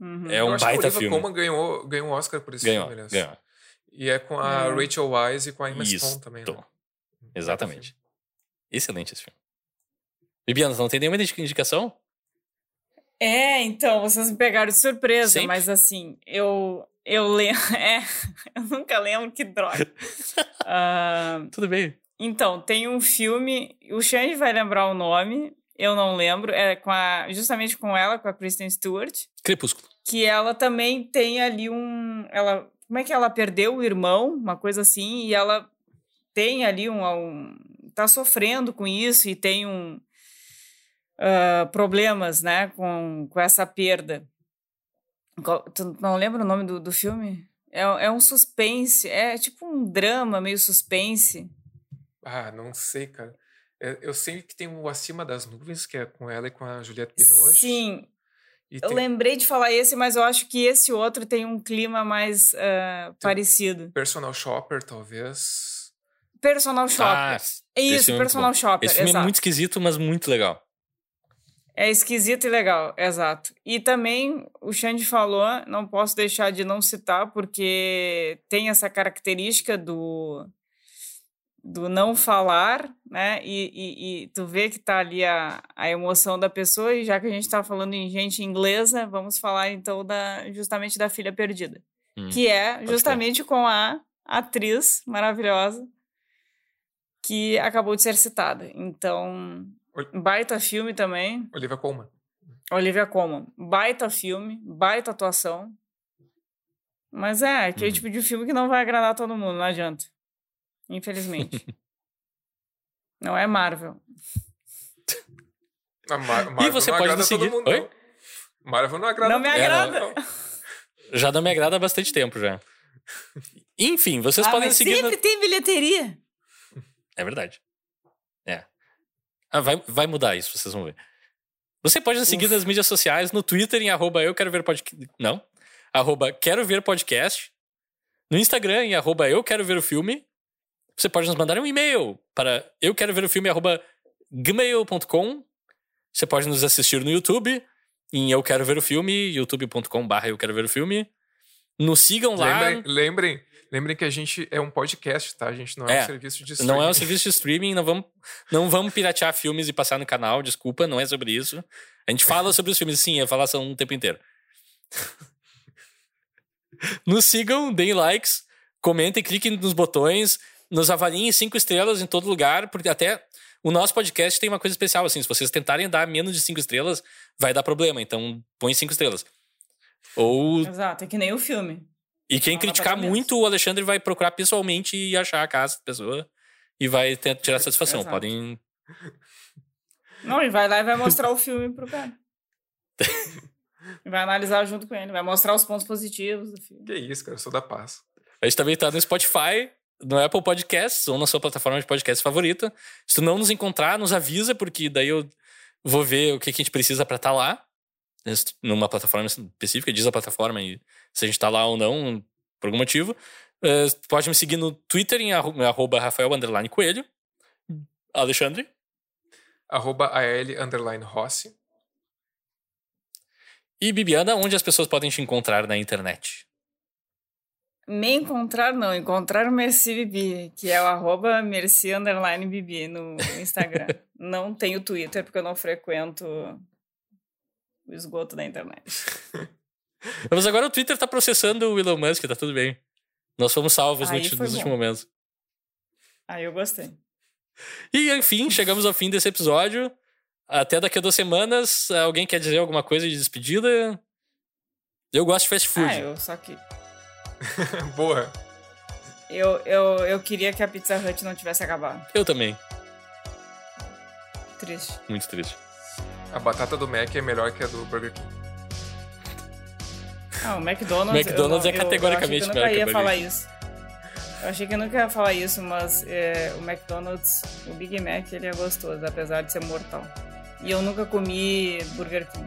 Uhum. É Eu um acho que a baita filme. Colman ganhou, ganhou um Oscar por esse Ganhou, filme, aliás. ganhou. E é com a É. Rachel Wise e com a Emma Isso, Stone também, né? Exatamente. Excelente esse filme. Bibiana, não tem nenhuma indi- indicação? É, então, vocês me pegaram de surpresa, Sempre? mas assim, eu. Eu lembro. É, eu nunca lembro que droga. Ah, Tudo bem. Então, tem um filme. O Xande vai lembrar o nome, eu não lembro. É com a, justamente com ela, com a Kristen Stewart. Crepúsculo. Que ela também tem ali um. Ela, como é que ela perdeu o irmão? Uma coisa assim, e ela tem ali um. um tá sofrendo com isso e tem um. ah, problemas, né, com, com essa perda. Tu não lembra o nome do, do filme? É, é um suspense, é tipo um drama meio suspense. Ah, não sei, cara. É, Eu sei que tem o Acima das Nuvens, que é com ela e com a Juliette Binoche. Sim, E eu tem lembrei de falar esse, mas eu acho que esse outro tem um clima mais ah, parecido. Personal Shopper, talvez. Personal Shopper. Ah, é esse isso, é Personal bom. Shopper, Esse filme exato. é muito esquisito, mas muito legal. É esquisito e legal, exato. E também o Xande falou, não posso deixar de não citar, porque tem essa característica do, do não falar, né? E, e, e tu vê que tá ali a, a emoção da pessoa, e já que a gente tá falando em gente inglesa, vamos falar então da, justamente da filha perdida. Hum, que é justamente com a atriz maravilhosa que acabou de ser citada. Então, baita filme também. Olivia Colman. Olivia Colman, baita filme, baita atuação. Mas é, aquele Uhum. tipo de filme que não vai agradar todo mundo, não adianta. Infelizmente. não é Marvel. A Mar Marvel você não pode agrada nos todo seguir- mundo, Oi? não. Marvel não agrada Não me todo agrada. não. Já não me agrada há bastante tempo já. Enfim, vocês Ah, podem mas seguir. no- sempre tem bilheteria. É verdade. É. Ah, vai, vai mudar isso, vocês vão ver. Você pode nos seguir nas mídias sociais, no Twitter, em arroba eu quero ver podcast. Não. Arroba quero ver podcast. No Instagram, em arroba eu quero ver o filme. Você pode nos mandar um e-mail para eu quero ver o filme, gmail.com. Você pode nos assistir no YouTube, em eu quero ver o filme, youtube.com barra eu quero ver o filme. Nos sigam lá. Lembrem, lembrem, lembrem que a gente é um podcast, tá? A gente não é, É, um serviço de Não é um streaming. serviço de streaming, não vamos, não vamos piratear filmes e passar no canal, desculpa, não é sobre isso. A gente fala sobre os filmes, sim, é falação o tempo inteiro. Nos sigam, deem likes, comentem, cliquem nos botões, nos avaliem cinco estrelas em todo lugar, porque até o nosso podcast tem uma coisa especial, assim, se vocês tentarem dar menos de cinco estrelas, vai dar problema, então põe cinco estrelas. Ou Exato, é que nem o filme. e quem Não criticar muito, o Alexandre vai procurar pessoalmente e achar a casa da pessoa e vai tirar satisfação. Exato. Podem. Não, e vai lá e vai mostrar o filme pro cara. E vai analisar junto com ele, vai mostrar os pontos positivos do filme. Que isso, cara, eu sou da paz. A gente também tá no Spotify, no Apple Podcasts ou na sua plataforma de podcast favorita. Se tu não nos encontrar, nos avisa, porque daí eu vou ver o que, que a gente precisa pra estar lá. Numa plataforma específica, diz a plataforma e se a gente tá lá ou não, por algum motivo. Eh, pode me seguir no Twitter em arro- arroba Rafael underline Coelho. Alexandre. Arroba AL underline Rossi. E Bibiana, onde as pessoas podem te encontrar na internet? Me encontrar, não, encontrar o Merci Bibi, que é o arroba Merci underline Bibi no Instagram. não tenho Twitter, porque eu não frequento o esgoto da internet. Mas agora o Twitter tá processando o Elon Musk, tá tudo bem. Nós fomos salvos no Aí foi nos últimos momentos. Aí eu gostei. E, enfim, chegamos ao fim desse episódio. Até daqui a duas semanas. Alguém quer dizer alguma coisa de despedida? Eu gosto de fast food. Ah, eu só que. Boa. Eu, eu, eu queria que a Pizza Hut não tivesse acabado. Eu também. Triste. Muito triste. A batata do Mac é melhor que a do Burger King. Ah, o McDonald's. McDonald's eu, é categoricamente eu, eu melhor achei que que eu nunca ia falar isso. Eu achei que eu nunca ia falar isso, mas é, o McDonald's, o Big Mac, ele é gostoso, apesar de ser mortal. E eu nunca comi Burger King.